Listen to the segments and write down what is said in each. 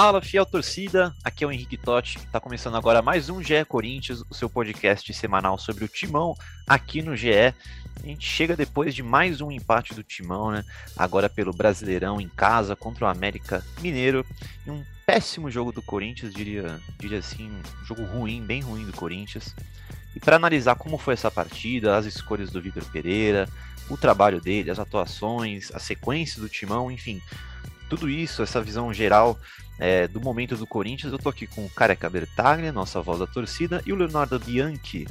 Fala, fiel torcida! Aqui é o Henrique Totti. Está começando agora mais um GE Corinthians, o seu podcast semanal sobre o Timão aqui no GE. A gente chega depois de mais um empate do Timão, né? Agora pelo Brasileirão em casa contra o América Mineiro. E um péssimo jogo do Corinthians, diria, diria assim, um jogo ruim, bem ruim do Corinthians. E para analisar como foi essa partida, as escolhas do Vitor Pereira, o trabalho dele, as atuações, a sequência do Timão, enfim, tudo isso, essa visão geral é, do momento do Corinthians, eu tô aqui com o Careca Bertaglia, nossa voz da torcida, e o Leonardo Bianchi,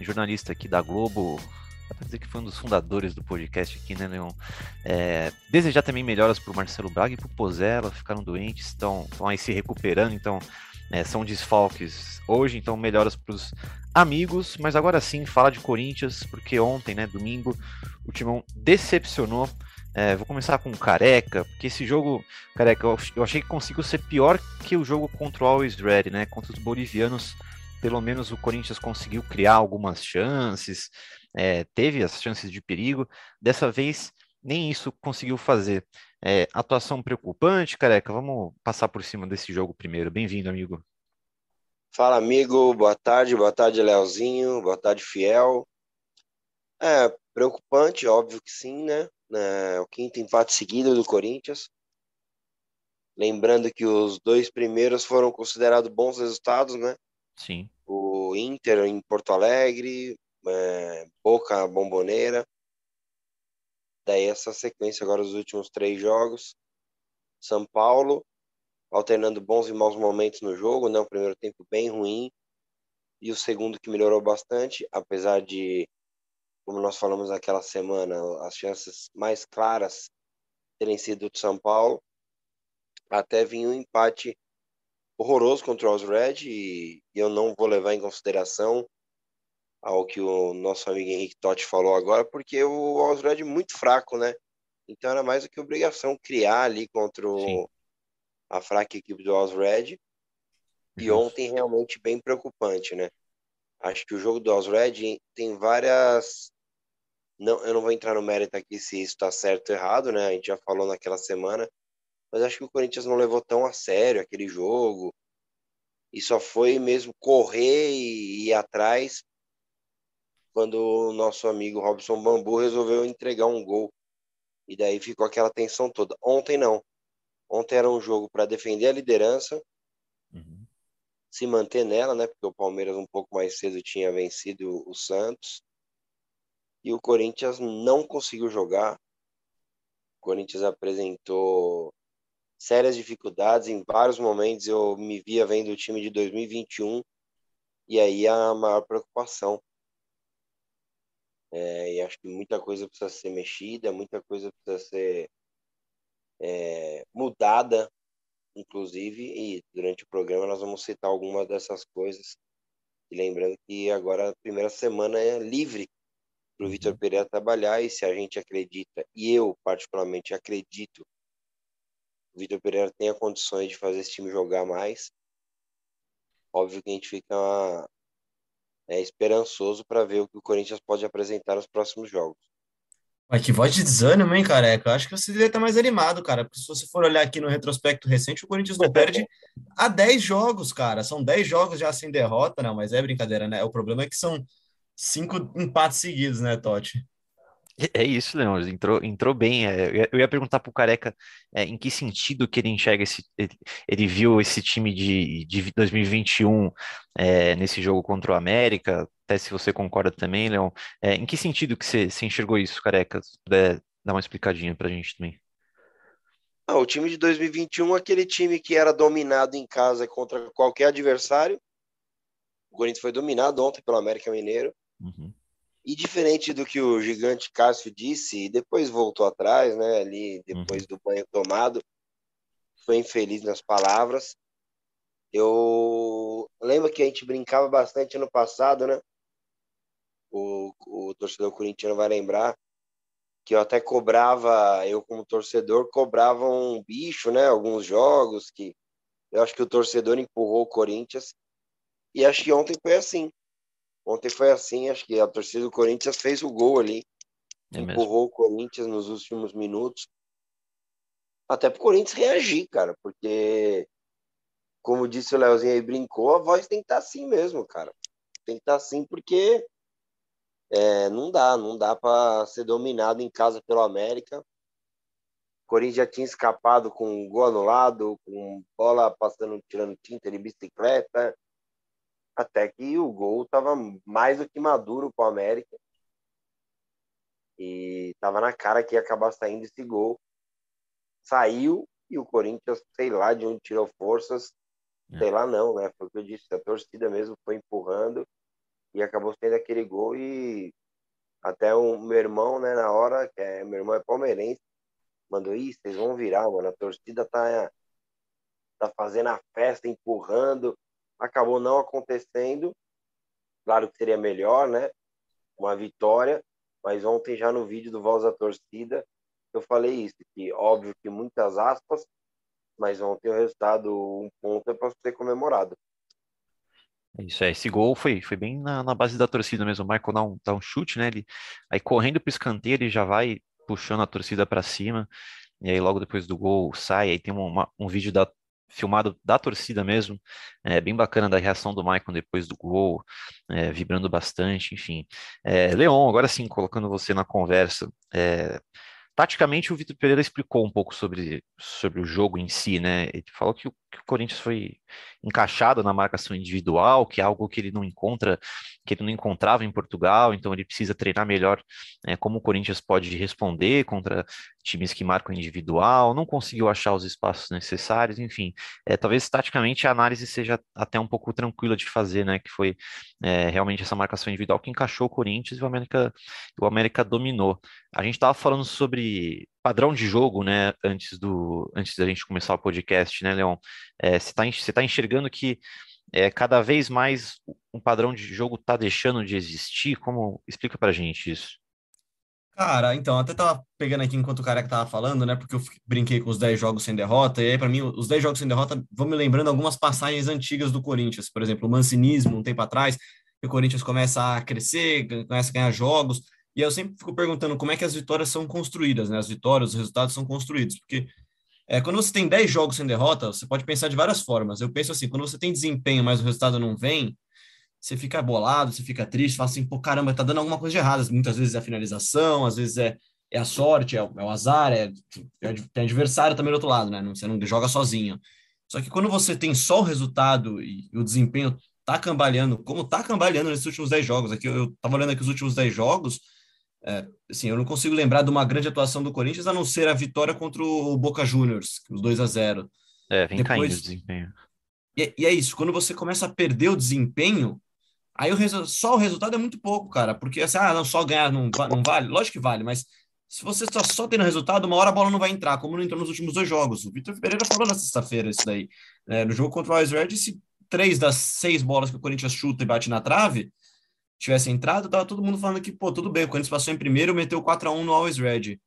jornalista aqui da Globo, dá pra dizer que foi um dos fundadores do podcast aqui, né, Leon? É, desejar também melhoras pro Marcelo Braga e pro Pozella, ficaram doentes, estão aí se recuperando, então é, são desfalques hoje, então melhoras pros amigos, mas agora sim, fala de Corinthians, porque ontem, né, domingo, o Timão decepcionou é, vou começar com Careca, porque esse jogo, Careca, eu achei que conseguiu ser pior que o jogo contra o Always Ready, né? Contra os bolivianos, pelo menos o Corinthians conseguiu criar algumas chances, é, teve as chances de perigo. Dessa vez, nem isso conseguiu fazer. É, atuação preocupante, Careca. Vamos passar por cima desse jogo primeiro. Bem-vindo, amigo. Fala, amigo. Boa tarde. Boa tarde, Leozinho. Boa tarde, Fiel. É, preocupante, óbvio que sim, né? Né, o quinto empate seguido do Corinthians. Lembrando que os dois primeiros foram considerados bons resultados, né? Sim. O Inter em Porto Alegre, é, Boca Bomboneira. Daí essa sequência agora os últimos três jogos. São Paulo, alternando bons e maus momentos no jogo, né? O primeiro tempo bem ruim e o segundo que melhorou bastante, apesar de como nós falamos naquela semana, as chances mais claras terem sido de São Paulo, até vinha um empate horroroso contra o Red e eu não vou levar em consideração ao que o nosso amigo Henrique Totti falou agora, porque o Osred é muito fraco, né? Então era mais do que obrigação criar ali contra o, a fraca equipe do Osred. E ontem realmente bem preocupante, né? Acho que o jogo do Osred tem várias não, eu não vou entrar no mérito aqui se isso está certo ou errado, né? A gente já falou naquela semana, mas acho que o Corinthians não levou tão a sério aquele jogo e só foi mesmo correr e ir atrás quando o nosso amigo Robson Bambu resolveu entregar um gol. E daí ficou aquela tensão toda. Ontem não. Ontem era um jogo para defender a liderança, uhum. se manter nela, né? Porque o Palmeiras um pouco mais cedo tinha vencido o Santos e o Corinthians não conseguiu jogar. O Corinthians apresentou sérias dificuldades em vários momentos. Eu me via vendo o time de 2021 e aí a maior preocupação. É, e acho que muita coisa precisa ser mexida, muita coisa precisa ser é, mudada, inclusive, e durante o programa nós vamos citar algumas dessas coisas. E lembrando que agora a primeira semana é livre para o Vitor. Pereira trabalhar e se a gente acredita, e eu particularmente acredito, o Vitor Pereira tenha condições de fazer esse time jogar mais. Óbvio que a gente fica é, esperançoso para ver o que o Corinthians pode apresentar nos próximos jogos. Mas que voz de desânimo, hein, careca? Eu acho que você deveria estar mais animado, cara. Porque se você for olhar aqui no retrospecto recente, o Corinthians não perde há 10 jogos, cara. São 10 jogos já sem derrota, não, mas é brincadeira, né? O problema é que são cinco empates seguidos, né, Totti? É isso, Leão, entrou, entrou bem. É, eu ia perguntar para o Careca é, em que sentido que ele enxerga esse. Ele, ele viu esse time de, de 2021 é, nesse jogo contra o América, até se você concorda também, Leão. É, em que sentido que você, você enxergou isso, Careca? Se puder dar uma explicadinha para a gente também. Ah, o time de 2021 aquele time que era dominado em casa contra qualquer adversário. O Corinthians foi dominado ontem pelo América Mineiro Uhum. E diferente do que o gigante Cássio disse, e depois voltou atrás, né? Ali, depois uhum. do banho tomado, foi infeliz nas palavras. Eu lembro que a gente brincava bastante ano passado, né? O, o torcedor corintiano vai lembrar que eu até cobrava, eu como torcedor, cobrava um bicho, né? Alguns jogos que eu acho que o torcedor empurrou o Corinthians. E acho que ontem foi assim. Ontem foi assim, acho que a torcida do Corinthians fez o gol ali. É empurrou o Corinthians nos últimos minutos. Até pro Corinthians reagir, cara, porque como disse o Leozinho aí, brincou, a voz tem que estar tá assim mesmo, cara. Tem que estar tá assim porque é, não dá, não dá para ser dominado em casa pelo América. O Corinthians já tinha escapado com um gol anulado, com bola passando, tirando tinta de bicicleta, até que o gol estava mais do que maduro para o América. E estava na cara que ia acabar saindo esse gol. Saiu e o Corinthians, sei lá de onde tirou forças, é. sei lá não, né? Foi o que eu disse, a torcida mesmo foi empurrando e acabou sendo aquele gol e até o meu irmão, né, na hora, que é, meu irmão é palmeirense, mandou, isso, vocês vão virar, mano, a torcida tá, tá fazendo a festa, empurrando, acabou não acontecendo, claro que seria melhor, né, uma vitória, mas ontem já no vídeo do Voz da Torcida, eu falei isso, que óbvio que muitas aspas, mas ontem o resultado, um ponto é para ser comemorado. É isso é, esse gol foi, foi bem na, na base da torcida mesmo. O Michael dá um, dá um chute, né? Ele, aí correndo para o escanteio, ele já vai puxando a torcida para cima. E aí logo depois do gol sai, aí tem uma, um vídeo da, filmado da torcida mesmo, é bem bacana da reação do Michael depois do gol, é, vibrando bastante, enfim. É, Leon, agora sim, colocando você na conversa, é, Taticamente, o Vitor Pereira explicou um pouco sobre, sobre o jogo em si, né? Ele falou que o, que o, Corinthians foi encaixado na marcação individual, que é algo que ele não encontra, que ele não encontrava em Portugal, então ele precisa treinar melhor né, como o Corinthians pode responder contra times que marcam individual, não conseguiu achar os espaços necessários, enfim. É, talvez taticamente a análise seja até um pouco tranquila de fazer, né? Que foi é, realmente essa marcação individual que encaixou o Corinthians e o América, o América dominou. A gente estava falando sobre padrão de jogo, né, antes do antes da gente começar o podcast, né, Leon? É, você está você tá enxergando que é, cada vez mais um padrão de jogo está deixando de existir? Como explica para gente isso? Cara, então, até tava pegando aqui enquanto o careca tava falando, né? Porque eu brinquei com os 10 jogos sem derrota, e aí, para mim, os 10 jogos sem derrota vão me lembrando algumas passagens antigas do Corinthians. Por exemplo, o mancinismo, um tempo atrás, que o Corinthians começa a crescer, começa a ganhar jogos, e eu sempre fico perguntando como é que as vitórias são construídas, né? As vitórias, os resultados são construídos, porque é, quando você tem 10 jogos sem derrota, você pode pensar de várias formas. Eu penso assim, quando você tem desempenho, mas o resultado não vem, você fica bolado, você fica triste, fala assim, pô, caramba, tá dando alguma coisa de errado. Muitas vezes é a finalização, às vezes é, é a sorte, é, é o azar, é, é, tem adversário também do outro lado, né? Você não joga sozinho. Só que quando você tem só o resultado e, e o desempenho tá cambaleando, como tá cambaleando nesses últimos 10 jogos, aqui eu, eu tava olhando aqui os últimos 10 jogos, é, assim, eu não consigo lembrar de uma grande atuação do Corinthians a não ser a vitória contra o Boca Juniors, os 2 a 0 É, vem Depois, caindo o desempenho. E, e, é isso, quando você começa a perder o desempenho, aí o só o resultado é muito pouco, cara, porque assim, ah, não, só ganhar não, não vale, lógico que vale, mas se você está só tendo resultado, uma hora a bola não vai entrar, como não entrou nos últimos dois jogos. O Vitor Pereira falou na sexta-feira isso daí. É, no jogo contra o Always Red, se três das seis bolas que o Corinthians chuta e bate na trave, tivesse entrado, tava todo mundo falando que, pô, tudo bem, o Corinthians passou em primeiro, meteu 4 a 1 no Always Red.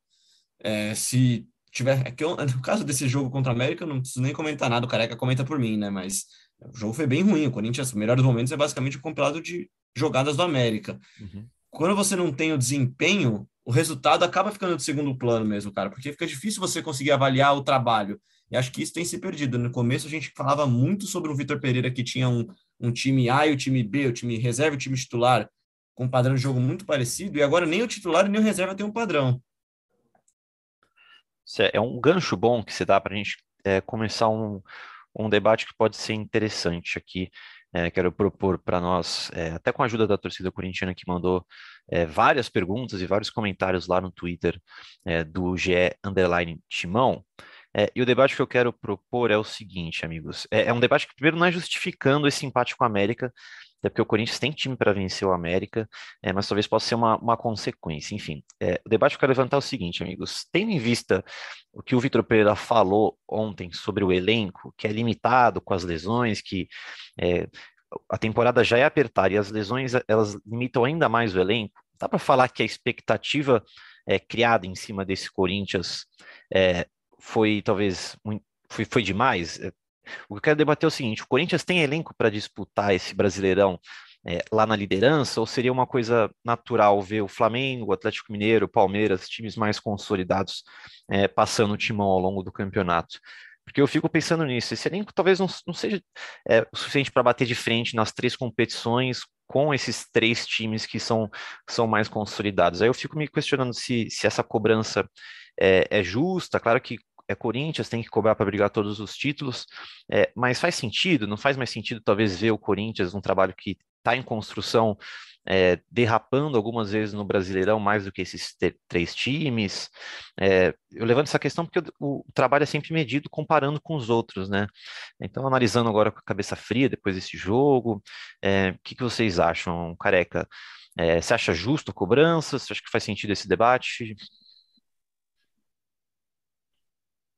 É, se tiver. É que eu, no caso desse jogo contra a América, eu não preciso nem comentar nada, o Careca comenta por mim, né? Mas o jogo foi bem ruim. O Corinthians, melhores momentos é basicamente um compilado de jogadas do América. Uhum. Quando você não tem o desempenho, o resultado acaba ficando de segundo plano mesmo, cara, porque fica difícil você conseguir avaliar o trabalho. E acho que isso tem se perdido. No começo a gente falava muito sobre o Vitor Pereira, que tinha um, um time A e o time B, o time reserva e o time titular, com um padrão de jogo muito parecido, e agora nem o titular nem o reserva tem um padrão. É um gancho bom que você dá para a gente é, começar um, um debate que pode ser interessante aqui. É, quero propor para nós, é, até com a ajuda da torcida corintiana que mandou é, várias perguntas e vários comentários lá no Twitter é, do GE Underline Timão. É, e o debate que eu quero propor é o seguinte, amigos: é, é, um debate que, primeiro, não é justificando esse empate com a América, até porque o Corinthians tem time para vencer o América, é, mas talvez possa ser uma, uma consequência. Enfim, é, o debate que eu quero levantar é o seguinte, amigos: tendo em vista o que o Vitor Pereira falou ontem sobre o elenco, que é limitado com as lesões, que é, a temporada já é apertada e as lesões elas limitam ainda mais o elenco, dá para falar que a expectativa é, criada em cima desse Corinthians é, foi talvez foi, foi demais. É, o que eu quero debater é o seguinte: o Corinthians tem elenco para disputar esse Brasileirão é, lá na liderança, ou seria uma coisa natural ver o Flamengo, o Atlético Mineiro, o Palmeiras, times mais consolidados, é, passando o timão ao longo do campeonato? Porque eu fico pensando nisso, esse elenco talvez não, não seja é, o suficiente para bater de frente nas três competições com esses três times que são, são mais consolidados. Aí eu fico me questionando se, se essa cobrança é, é justa, claro que é Corinthians, tem que cobrar para brigar todos os títulos, é, mas faz sentido? Não faz mais sentido talvez ver o Corinthians um trabalho que está em construção, é, derrapando algumas vezes no Brasileirão mais do que esses três times. É, eu levanto essa questão porque o, o, trabalho é sempre medido comparando com os outros, né? Então, analisando agora com a cabeça fria depois desse jogo, é, o que, que vocês acham, Careca? É, você acha justo a cobrança? Você acha que faz sentido esse debate?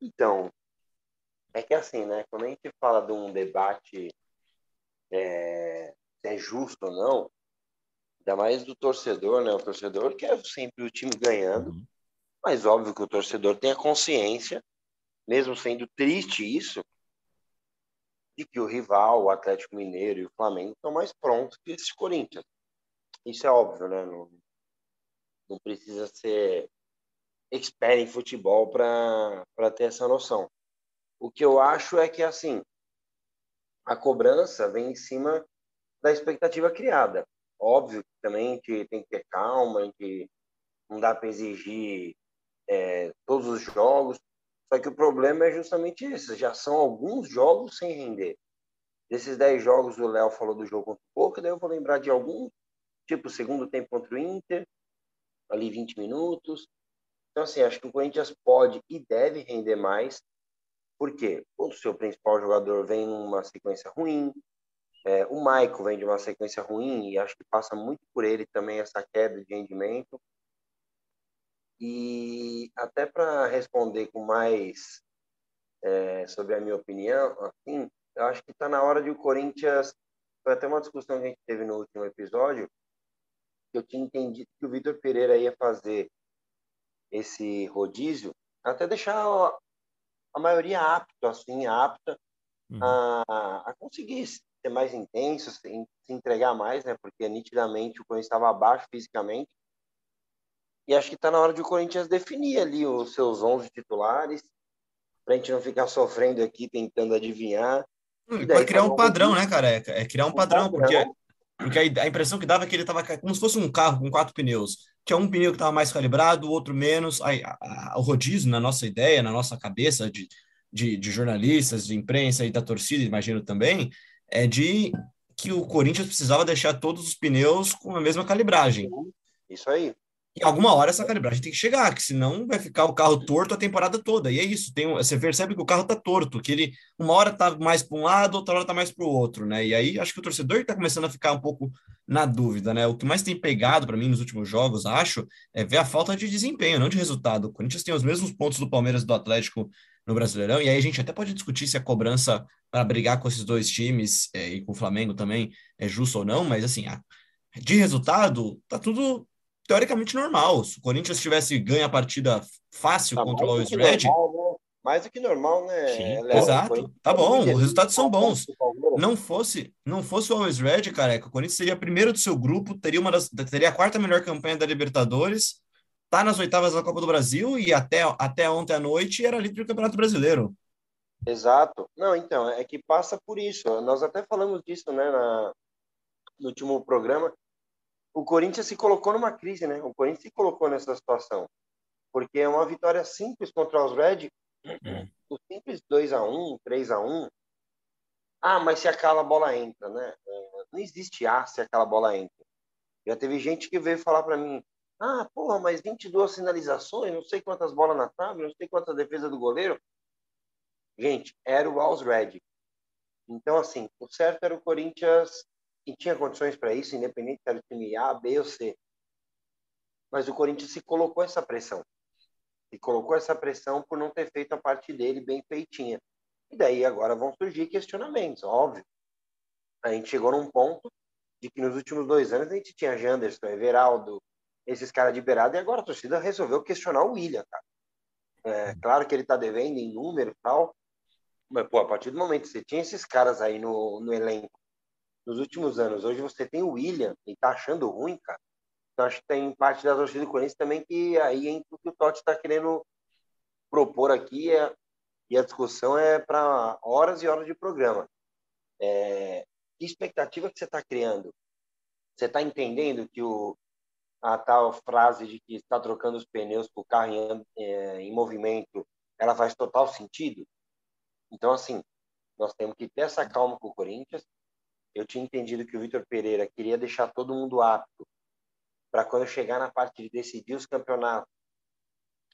Então, é que assim, né? Quando a gente fala de um debate é, se é justo ou não, ainda mais do torcedor, né? O torcedor quer sempre o time ganhando, uhum. mas óbvio que o torcedor tem a consciência, mesmo sendo triste isso, de que o rival, o Atlético Mineiro e o Flamengo estão mais prontos que esses Corinthians. Isso é óbvio, né? Não, não precisa ser expert em futebol para ter essa noção. O que eu acho é que, assim, a cobrança vem em cima da expectativa criada. Óbvio que também gente tem que ter calma, gente não dá para exigir é, todos os jogos, só que o problema é justamente esse, já são alguns jogos sem render. Desses 10 jogos, o Léo falou do jogo contra o Boca, daí eu vou lembrar de alguns, tipo segundo tempo contra o Inter, ali 20 minutos, então, assim, acho que o Corinthians pode e deve render mais, porque o seu principal jogador vem numa sequência ruim, é, o Maico vem de uma sequência ruim e acho que passa muito por ele também essa queda de rendimento. E até para responder com mais é, sobre a minha opinião, assim, eu acho que está na hora de o Corinthians. Foi até uma discussão que a gente teve no último episódio, que eu tinha entendido que o Vitor Pereira ia fazer esse rodízio, até deixar a maioria apto, assim, apta uhum. a, a conseguir ser mais intenso, se, se entregar mais, né? Porque nitidamente o Corinthians estava abaixo fisicamente. E acho que está na hora de o Corinthians definir ali os seus 11 titulares, para a gente não ficar sofrendo aqui tentando adivinhar. Vai criar um padrão, né, careca? É criar um, um padrão, padrão, porque porque a, a, impressão que dava é que ele estava como se fosse um carro com quatro pneus. Tinha um pneu que estava mais calibrado, o outro menos. Aí, a, a, o rodízio, na nossa ideia, na nossa cabeça de, de, de, jornalistas, de imprensa e da torcida, imagino também, é de que o Corinthians precisava deixar todos os pneus com a mesma calibragem. Isso aí em alguma hora essa calibragem tem que chegar, que senão vai ficar o carro torto a temporada toda. E é isso, tem, você percebe que o carro tá torto, que ele uma hora tá mais para um lado, outra hora tá mais para o outro, né? E aí acho que o torcedor está começando a ficar um pouco na dúvida, né? O que mais tem pegado para mim nos últimos jogos, acho, é ver a falta de desempenho, não de resultado. O Corinthians tem os mesmos pontos do Palmeiras e do Atlético no Brasileirão, e aí a gente até pode discutir se a cobrança para brigar com esses dois times é, e com o Flamengo também é justa ou não, mas assim, a, de resultado, tá tudo teoricamente normal. Se o Corinthians tivesse ganho a partida fácil tá contra o Always Red. Normal, né? Mais do que normal, né? Sim, exato. Tá bom, os resultados são bons. Não fosse, não fosse o Always Red, careca, o Corinthians seria primeiro do seu grupo, teria uma das, teria a quarta melhor campanha da Libertadores, tá nas oitavas da Copa do Brasil e até, até ontem à noite era líder do Campeonato Brasileiro. Exato. Não, então, é que passa por isso. Nós até falamos disso, né, na, no último programa, o Corinthians se colocou numa crise, né? O Corinthians se colocou nessa situação. Porque é uma vitória simples contra os Red, uhum. o simples 2 a 1 3 a 1 Ah, mas se aquela bola entra, né? É, não existe A se aquela bola entra. Já teve gente que veio falar para mim: ah, porra, mas 22 sinalizações, não sei quantas bolas na trave, não sei quantas defesa do goleiro. Gente, era o Alls Red. Então, assim, o certo era o Corinthians e tinha condições para isso, independente se era time A, B ou C. Mas o Corinthians se colocou essa pressão. Se colocou essa pressão por não ter feito a parte dele bem feitinha. E daí agora vão surgir questionamentos, óbvio. A gente chegou num ponto de que nos últimos dois anos a gente tinha Janderson, Everaldo, esses caras de beirada, e agora a torcida resolveu questionar o William, cara. É, claro que ele tá devendo em número e tal, mas, pô, a partir do momento que você tinha esses caras aí no, no elenco nos últimos anos. Hoje você tem o William, e tá achando ruim, cara. Então acho que tem parte da torcida do Corinthians também que aí entra o que o Totti está querendo propor aqui é e a discussão é para horas e horas de programa. É, que expectativa que você está criando? Você está entendendo que o, a tal frase de que está trocando os pneus para o carro em, é, em movimento, ela faz total sentido? Então, assim, nós temos que ter essa calma com o Corinthians. Eu tinha entendido que o Vitor Pereira queria deixar todo mundo apto para quando chegar na parte de decidir os campeonatos,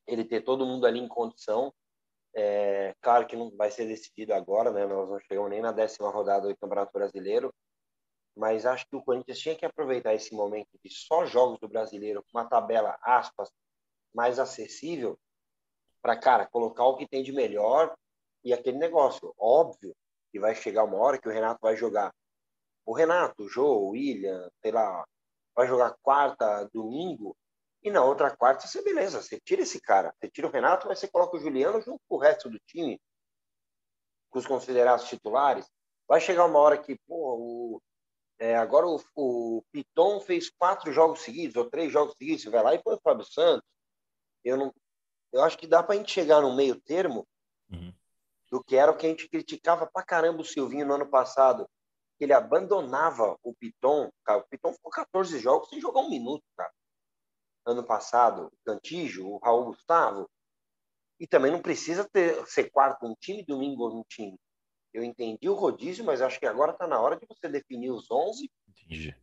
ele ter todo mundo ali em condição. É, claro que não vai ser decidido agora, né? Nós não chegamos nem na décima rodada do Campeonato Brasileiro, mas acho que o Corinthians tinha que aproveitar esse momento de só jogos do Brasileiro, com uma tabela aspas mais acessível, para cara colocar o que tem de melhor e aquele negócio. Óbvio que vai chegar uma hora que o Renato vai jogar. O Renato, o Jô, o William, sei lá, vai jogar quarta, domingo, e na outra quarta você, beleza, você tira esse cara, você tira o Renato, mas você coloca o Juliano junto com o resto do time, com os considerados titulares. Vai chegar uma hora que, pô, o, é, agora o, o Piton fez quatro jogos seguidos, ou três jogos seguidos, você vai lá e põe o Fábio Santos. Eu, não, eu acho que dá para a gente chegar no meio termo uhum. do que era o que a gente criticava pra caramba o Silvinho no ano passado, ele abandonava o Piton. Cara, o Piton ficou 14 jogos sem jogar um minuto, cara. Ano passado, o Cantijo, o Raul Gustavo. E também não precisa ter, ser quarto um time, domingo um time. Eu entendi o rodízio, mas acho que agora está na hora de você definir os 11. Entendi.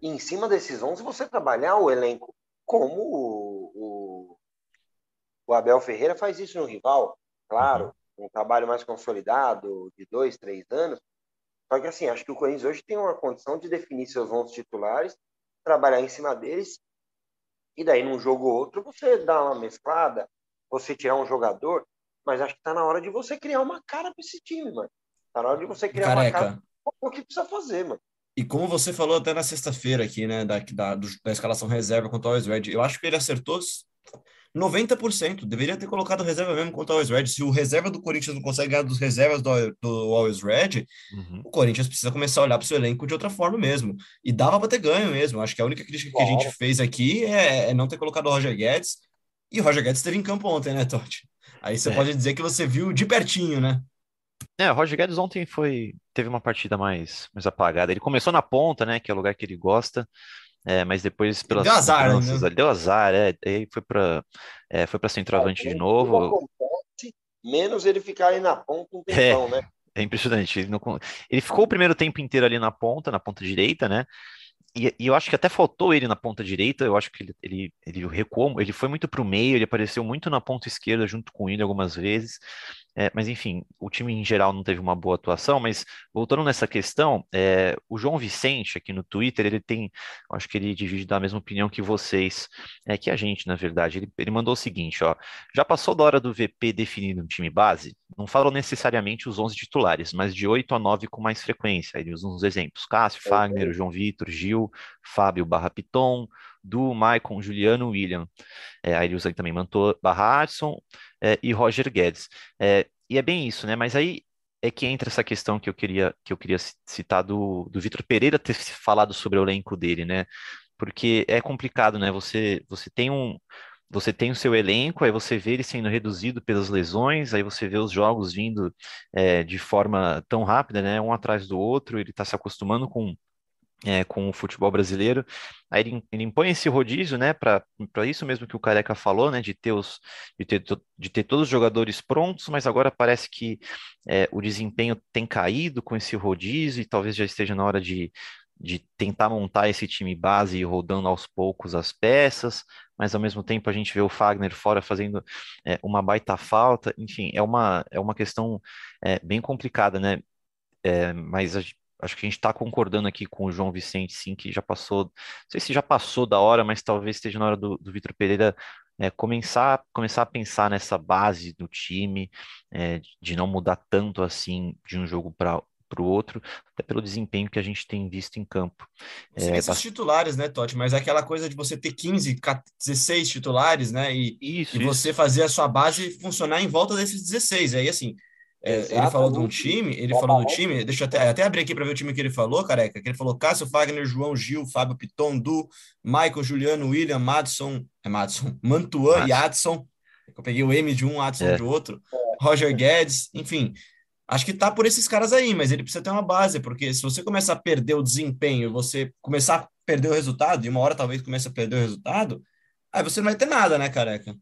E em cima desses 11 você trabalhar o elenco como o, o, o Abel Ferreira faz isso no rival. Claro, uhum. um trabalho mais consolidado, de dois, três anos, só que assim, acho que o Corinthians hoje tem uma condição de definir seus 11 titulares, trabalhar em cima deles, e daí num jogo ou outro você dá uma mesclada, você tirar um jogador, mas acho que tá na hora de você criar uma cara para esse time, mano. Tá na hora de você criar Careca. uma cara o que precisa fazer, mano. E como você falou até na sexta-feira aqui, né, da, da, da escalação reserva contra o Always Red, eu acho que ele acertou 90%. Deveria ter colocado reserva mesmo contra o Always Red. Se o reserva do Corinthians não consegue ganhar dos reservas do, do Always Red, uhum. o Corinthians precisa começar a olhar para o seu elenco de outra forma mesmo. E dava para ter ganho mesmo. Acho que a única crítica que a gente fez aqui é, é, não ter colocado o Roger Guedes. E o Roger Guedes esteve em campo ontem, né, Totti? Aí você é. pode dizer que você viu de pertinho, né? É, o Roger Guedes ontem foi teve uma partida mais, mais apagada. Ele começou na ponta, né, que é o lugar que ele gosta, é, mas depois pelas deu azar, né? deu azar, é, aí foi para é, foi para centroavante de novo. Acontece, menos ele ficar ali na ponta um tempão, é, né? É impressionante. Ele, não, ele ficou o primeiro tempo inteiro ali na ponta, na ponta direita, né? E, e, eu acho que até faltou ele na ponta direita. Eu acho que ele, ele, ele recuou, ele foi muito para o meio, ele apareceu muito na ponta esquerda junto com ele algumas vezes. É, mas enfim, o time em geral não teve uma boa atuação. Mas voltando nessa questão, é, o João Vicente aqui no Twitter, ele tem, acho que ele divide da mesma opinião que vocês, é que a gente, na verdade. Ele, ele mandou o seguinte: ó, já passou da hora do VP definir um time base? Não falo necessariamente os 11 titulares, mas de 8 a 9 com mais frequência. Ele usa uns exemplos: Cássio, Fagner, João Vitor, Gil, Fábio Barra Piton, Du, Maicon, Juliano, William. É, aí ele usa também Mantor, Barra Adson, é, e Roger Guedes. É, e é bem isso, né? Mas aí é que entra essa questão que eu queria, que eu queria citar do, do Vitor Pereira ter falado sobre o elenco dele, né? Porque é complicado, né? Você, você tem um. Você tem o seu elenco, aí você vê ele sendo reduzido pelas lesões, aí você vê os jogos vindo é, de forma tão rápida, né? Um atrás do outro, ele está se acostumando com é, com o futebol brasileiro. Aí ele, ele impõe esse rodízio, né, para isso mesmo que o Careca falou, né, de ter, os, de ter, de ter todos os jogadores prontos, mas agora parece que é, o desempenho tem caído com esse rodízio e talvez já esteja na hora de, de tentar montar esse time base rodando aos poucos as peças, mas ao mesmo tempo a gente vê o Fagner fora fazendo é, uma baita falta, enfim, é uma, é uma questão é, bem complicada, né? É, mas a, acho que a gente está concordando aqui com o João Vicente, sim, que já passou, não sei se já passou da hora, mas talvez esteja na hora do, do Vitor Pereira é, começar, começar a pensar nessa base do time, é, de não mudar tanto assim de um jogo para para o outro, até pelo desempenho que a gente tem visto em campo. Sim, é, esses titulares, né, Totti? Mas é aquela coisa de você ter 15, 16 titulares, né? E, isso, e você fazer a sua base funcionar em volta desses 16. Aí, assim, é, ele falou de um time, ele falou do time, deixa eu até, até abrir aqui para ver o time que ele falou, careca, que ele falou Cássio, Fagner, João Gil, Fábio Piton, Du, Michael, Juliano, William, Madison, é Madison, Mantuan e Adson, eu peguei o M de um, Adson é. de outro, Roger Guedes, enfim. Acho que tá por esses caras aí, mas ele precisa ter uma base, porque se você começar a perder o desempenho, você começar a perder o resultado, e uma hora talvez comece a perder o resultado, aí você não vai ter nada, né, careca?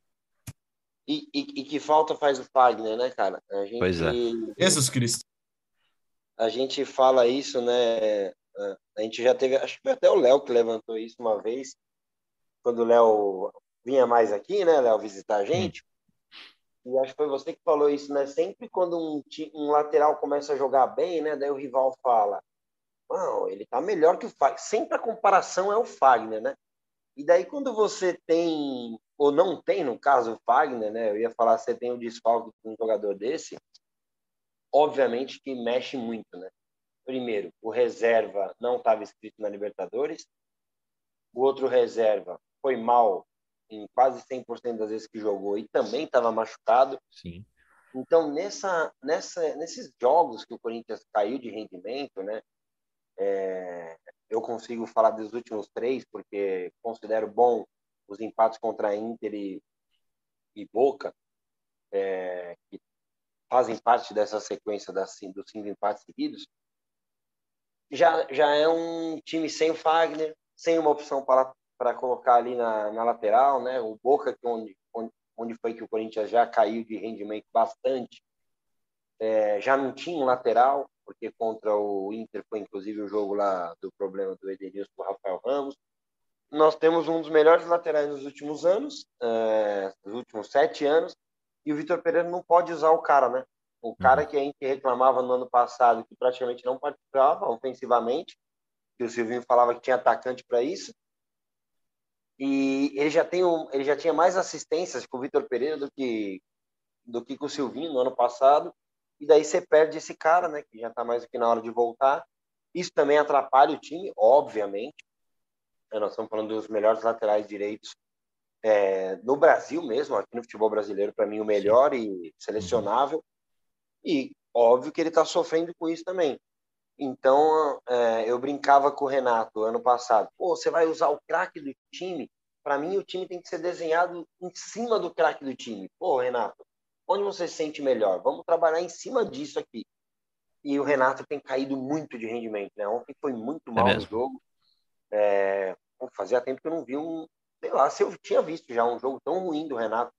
E, e, e que falta faz o Fagner, né, cara? A gente, Pois é. Jesus Cristo. a gente fala isso, né? A gente já teve, acho que foi até o Léo que levantou isso uma vez, quando o Léo vinha mais aqui, né, Léo, visitar a gente. E acho que foi você que falou isso, né? Sempre quando um, um lateral começa a jogar bem, né? Daí o rival fala, não, ele tá melhor que o Fagner. Sempre a comparação é o Fagner, né? E daí quando você tem, ou não tem, no caso, o Fagner, né? Eu ia falar, você tem o desfalque de um jogador desse, obviamente que mexe muito, né? Primeiro, o reserva não estava inscrito na Libertadores, o outro reserva foi mal em quase 100% das vezes que jogou e também estava machucado. Sim. Então, nessa, nessa, nesses jogos que o Corinthians caiu de rendimento, né? é, eu consigo falar dos últimos três, porque considero bom os empates contra Inter e, e Boca, é, que fazem parte dessa sequência das, dos cinco empates seguidos. Já, já é um time sem o Fagner, sem uma opção para, para colocar ali na, na lateral, né? O Boca, que onde, onde, onde foi que o Corinthians já caiu de rendimento bastante, é, já não tinha um lateral, porque contra o Inter foi inclusive o jogo lá do problema do Edenilson com o Rafael Ramos. Nós temos um dos melhores laterais nos últimos anos, é, nos últimos sete anos, e o Vitor Pereira não pode usar o cara, né? O cara que a gente reclamava no ano passado, que praticamente não participava ofensivamente, que o Silvinho falava que tinha atacante para isso, e ele já, tem um, ele já tinha mais assistências com o Vitor Pereira do que, do que com o Silvinho no ano passado, e daí você perde esse cara, né, que já está mais do que na hora de voltar. Isso também atrapalha o time, obviamente. É, Nós estamos falando dos melhores laterais direitos é, no Brasil mesmo, aqui no futebol brasileiro, para mim, o melhor e selecionável. E óbvio que ele está sofrendo com isso também. Então, é, eu brincava com o Renato ano passado. Pô, você vai usar o craque do time? Para mim, o time tem que ser desenhado em cima do craque do time. Pô, Renato, onde você se sente melhor? Vamos trabalhar em cima disso aqui. E o Renato tem caído muito de rendimento, né? Ontem foi muito mal no mesmo? jogo. É, fazia tempo que eu não vi um, sei lá, se eu tinha visto já um jogo tão ruim do Renato.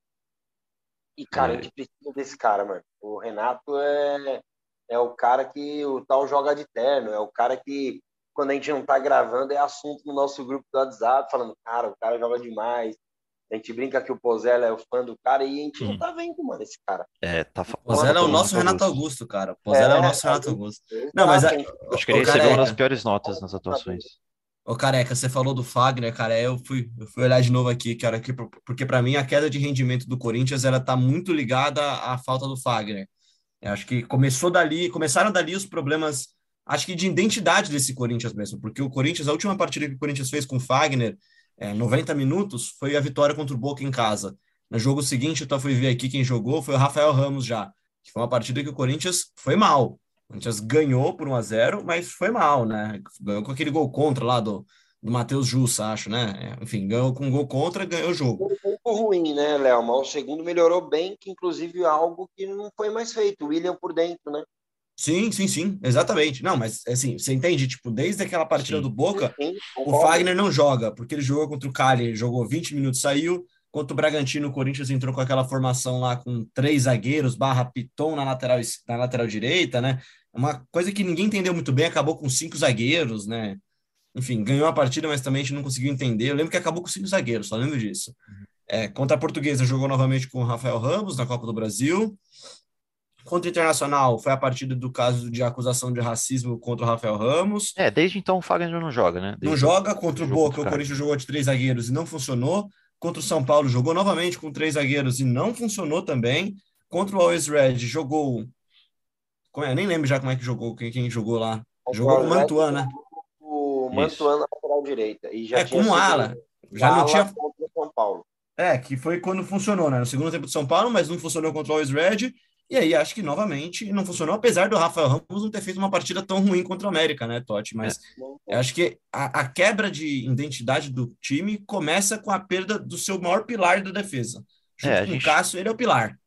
E, cara, É. a gente precisa desse cara, mano. O Renato é, é o cara que o tal joga de terno, é o cara que, quando a gente não tá gravando, é assunto no nosso grupo do WhatsApp, falando, cara, o cara joga demais. A gente brinca que o Pozella é o fã do cara e a gente não Hum. tá vendo, mano, esse cara. É, tá fa- Pozella é o nosso Renato Augusto. Augusto, cara. Pozella é, o nosso É, Renato Augusto. Não, mas a- Acho que ele recebeu uma careca. das piores notas nas atuações. Ô, careca, você falou do Fagner, cara. Eu fui, eu fui olhar de novo aqui, cara, aqui, porque para mim a queda de rendimento do Corinthians ela tá muito ligada à falta do Fagner. Eu acho que começou dali, começaram dali os problemas, acho que de identidade desse Corinthians mesmo, porque o Corinthians, a última partida que o Corinthians fez com o Fagner, é, 90 minutos, foi a vitória contra o Boca em casa. No jogo seguinte, eu fui ver aqui quem jogou, foi o Rafael Ramos já, que foi uma partida que o Corinthians foi mal. O Corinthians ganhou por 1 a 0 mas foi mal, né? Ganhou com aquele gol contra lá do, do Matheus Jussa, acho, né? Enfim, ganhou com um gol contra, ganhou o jogo. um pouco ruim, né, Léo? Mas o segundo melhorou bem, que inclusive é algo que não foi mais feito. O William por dentro, né? Sim, sim, sim, exatamente. Não, mas assim, você entende? Tipo, desde aquela partida Sim. do Boca, Sim, o concordo. Fagner não joga, porque ele jogou contra o Cali, ele jogou 20 minutos, saiu. Contra o Bragantino, o Corinthians entrou com aquela formação lá com três zagueiros, barra Piton na lateral, na lateral direita, né? Uma coisa que ninguém entendeu muito bem, acabou com cinco zagueiros, né? Enfim, ganhou a partida, mas também a gente não conseguiu entender. Eu lembro que acabou com cinco zagueiros, só lembro disso. É, contra a Portuguesa, jogou novamente com o Rafael Ramos na Copa do Brasil. Contra o Internacional, foi a partida do caso de acusação de racismo contra o Rafael Ramos. É, desde então o Fagner não joga, né? Não Desde- joga contra o Boca, o. Corinthians jogou de três zagueiros e não funcionou. Contra o São Paulo, jogou novamente com três zagueiros e não funcionou também. Contra o Always Red, jogou. Como é? Nem lembro já como é que jogou, quem, quem jogou lá. Jogou com o Mantuan, né? O. Mantuan na lateral direita. E já É, tinha como ala. Já não tinha. o São Paulo. É, que foi quando funcionou, né? No segundo tempo de São Paulo, mas não funcionou contra o Always Red. E aí, acho que novamente não funcionou, apesar do Rafael Ramos não ter feito uma partida tão ruim contra o América, né, Totti? Mas eu acho que a, a quebra de identidade do time começa com a perda do seu maior pilar da defesa. Junto É, com gente- o Cássio, ele é o pilar.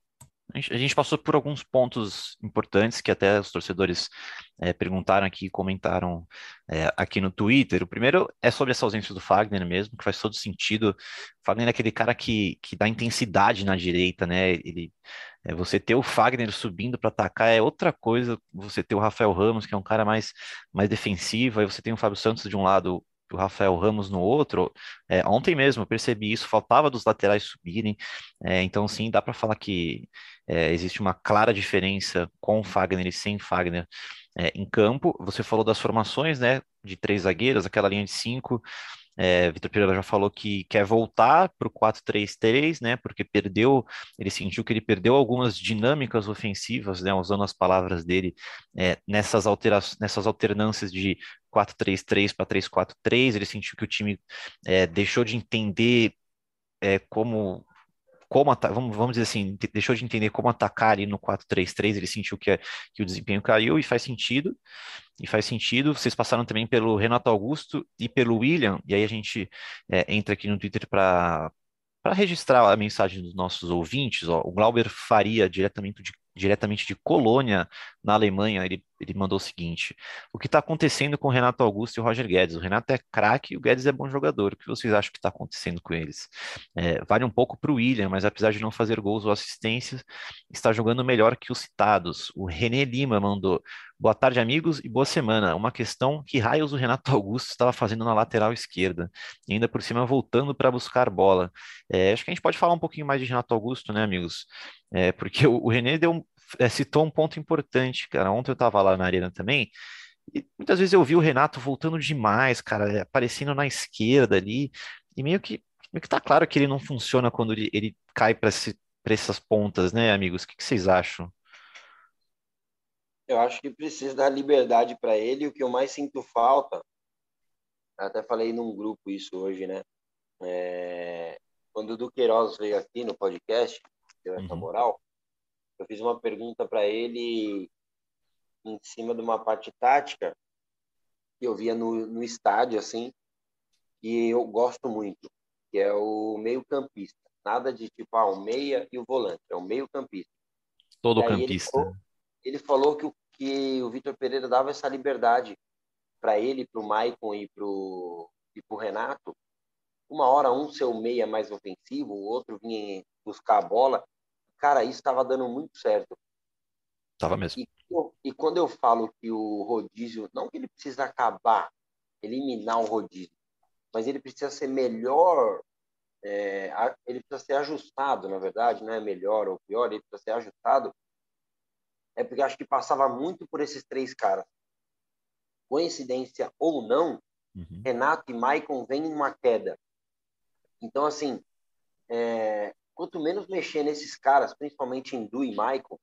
A gente, passou por alguns pontos importantes que até os torcedores é, perguntaram aqui, comentaram é, aqui no Twitter. O primeiro é sobre essa ausência do Fagner mesmo, que faz todo sentido. O Fagner é aquele cara que, que dá intensidade na direita, né? Ele, é, você ter o Fagner subindo para atacar é outra coisa. Você ter o Rafael Ramos, que é um cara mais, mais defensivo, aí você tem o Fábio Santos de um lado, o Rafael Ramos no outro. É, ontem mesmo eu percebi isso, faltava dos laterais subirem. É, então, sim, dá para falar que é, existe uma clara diferença com Fagner e sem Fagner é, em campo. Você falou das formações, né? De três zagueiros, aquela linha de cinco. É, Vitor Pereira já falou que quer voltar para o 4-3-3, né? Porque perdeu, ele sentiu que ele perdeu algumas dinâmicas ofensivas, né? Usando as palavras dele é, nessas, altera nessas alternâncias de 4-3-3 para 3-4-3. Ele sentiu que o time é, deixou de entender é, como como vamos, vamos dizer assim, deixou de entender como atacar ali no 4-3-3, ele sentiu que, que o desempenho caiu e faz sentido. E faz sentido. Vocês passaram também pelo Renato Augusto e pelo William, e aí a gente é, entra aqui no Twitter para para registrar a mensagem dos nossos ouvintes, ó, o Glauber Faria, diretamente de diretamente de Colônia, na Alemanha, ele, ele mandou o seguinte: O que está acontecendo com o Renato Augusto e o Roger Guedes? O Renato é craque e o Guedes é bom jogador. O que vocês acham que está acontecendo com eles? É, vale um pouco para o William, mas apesar de não fazer gols ou assistências, está jogando melhor que os citados. O René Lima mandou: Boa tarde, amigos, e boa semana. Uma questão: que raios o Renato Augusto estava fazendo na lateral esquerda? E ainda por cima voltando para buscar bola. É, acho que a gente pode falar um pouquinho mais de Renato Augusto, né, amigos? É, porque o, o René deu, citou um ponto importante, cara. Ontem eu estava lá na arena também, e muitas vezes eu vi o Renato voltando demais, cara, é, aparecendo na esquerda ali, e meio que, meio que tá claro que ele não funciona quando ele, ele cai para essas pontas, né, amigos? O que, que vocês acham? Eu acho que precisa dar liberdade para ele. O que eu mais sinto falta, até falei num grupo isso hoje, né? É... Quando o Duqueiroz veio aqui no podcast, deu essa uhum. moral, eu fiz uma pergunta para ele em cima de uma parte tática que eu via no, no estádio, assim, e eu gosto muito, que é o meio-campista. Nada de tipo, ah, o meia e o volante, é o meio-campista. Todo campista. Ele falou, ele falou que o, que o Vitor Pereira dava essa liberdade para ele, para o Maicon e para o e pro Renato. Uma hora um ser o meia mais ofensivo, o outro vinha buscar a bola cara, isso estava dando muito certo. Tava mesmo. E, e, quando eu falo que o rodízio, não que ele precisa acabar, eliminar o rodízio, mas ele precisa ser melhor, é, ele precisa ser ajustado, na verdade, não é melhor ou pior, ele precisa ser ajustado, é porque acho que passava muito por esses três caras. Coincidência ou não, uhum. Renato e Maicon vêm numa queda. Então, assim, é, quanto menos mexer nesses caras, principalmente em Du e Michael,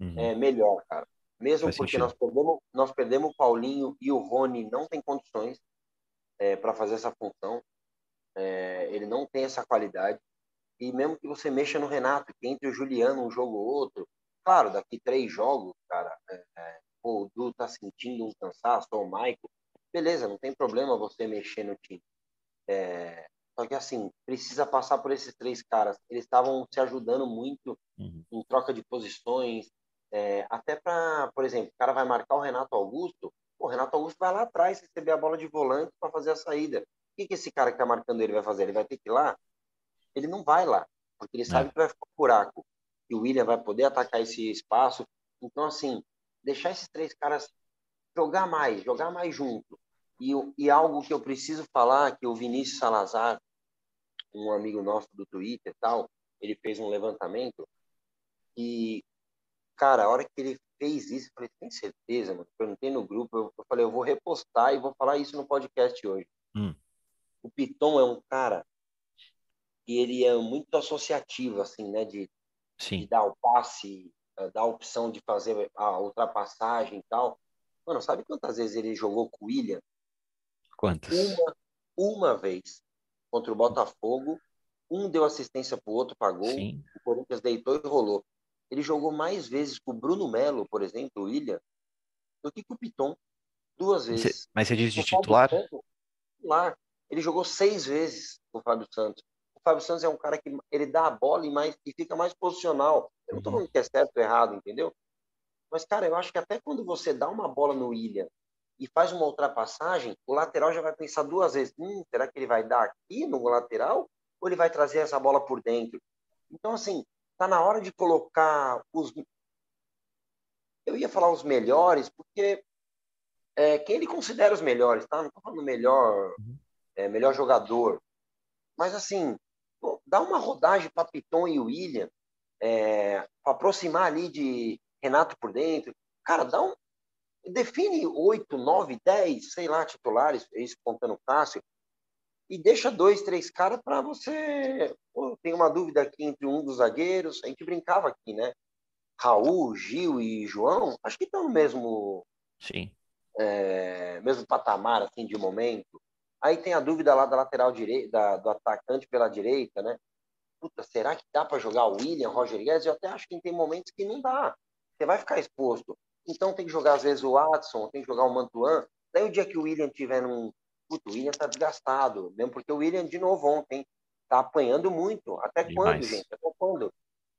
uhum. é melhor, cara. Mesmo Faz porque nós perdemos, nós perdemos o Paulinho e o Rony não tem condições é, para fazer essa função. É, ele não tem essa qualidade. E mesmo que você mexa no Renato, que entre o Juliano um jogo ou outro, claro, daqui três jogos, cara, é, é pô, o Du tá sentindo um cansaço, ou o Michael, beleza, não tem problema você mexer no time. É, só que assim, precisa passar por esses três caras. Eles estavam se ajudando muito uhum. em troca de posições. É, até para, por exemplo, o cara vai marcar o Renato Augusto. O Renato Augusto vai lá atrás receber a bola de volante para fazer a saída. O que, que esse cara que está marcando ele vai fazer? Ele vai ter que ir lá? Ele não vai lá, porque ele sabe é. que vai ficar um buraco. E o William vai poder atacar esse espaço. Então, assim, deixar esses três caras jogar mais, jogar mais junto. E, e algo que eu preciso falar, que o Vinícius Salazar, um amigo nosso do Twitter e tal, ele fez um levantamento e, cara, a hora que ele fez isso, eu falei, tem certeza, mano? Perguntei no grupo, eu, eu falei, eu vou repostar e vou falar isso no podcast hoje. Hum. O Piton é um cara que ele é muito associativo, assim, né? De, de dar o passe, eh, dar a opção de fazer a ultrapassagem e tal. Mano, sabe quantas vezes ele jogou com o William? Quantas? Uma, uma vez contra o Botafogo. Um deu assistência para o outro, pagou. Sim. O Corinthians deitou e rolou. Ele jogou mais vezes com o Bruno Melo, por exemplo, o William, do que com o Piton. Duas vezes. Mas você diz de titular? titular. Ele jogou seis vezes com o Fábio Santos. O Fábio Santos é um cara que ele dá a bola e, mais, e fica mais posicional. Eu não estou falando que é certo ou errado, entendeu? Mas, cara, eu acho que até quando você dá uma bola no William e faz uma ultrapassagem, o lateral já vai pensar duas vezes: hum, será que ele vai dar aqui no lateral ou ele vai trazer essa bola por dentro? Então, assim, tá na hora de colocar os. Eu ia falar os melhores, porque é, quem ele considera os melhores, tá? Não tô falando melhor, uhum. é, melhor jogador. Mas, assim, pô, dá uma rodagem para Piton e William, é, para aproximar ali de Renato por dentro. Cara, dá um, define oito, nove, dez, sei lá, titulares, isso contando Cássio, e deixa dois, três caras para você. Pô, tem uma dúvida aqui entre um dos zagueiros, a gente brincava aqui, né? Raul, Gil e João, acho que estão no mesmo. Sim. É, mesmo patamar, assim, de momento. Aí tem a dúvida lá da lateral direita, do atacante pela direita, né? Puta, será que dá para jogar o William, Roger Guedes? Eu até acho que tem momentos que não dá. Você vai ficar exposto. Então tem que jogar, às vezes, o Watson, tem que jogar o Mantuan. Daí o dia que o William tiver num. Puta, o William tá desgastado. Mesmo porque o William, de novo, ontem, tá apanhando muito. Até Demais. quando, gente? Até quando?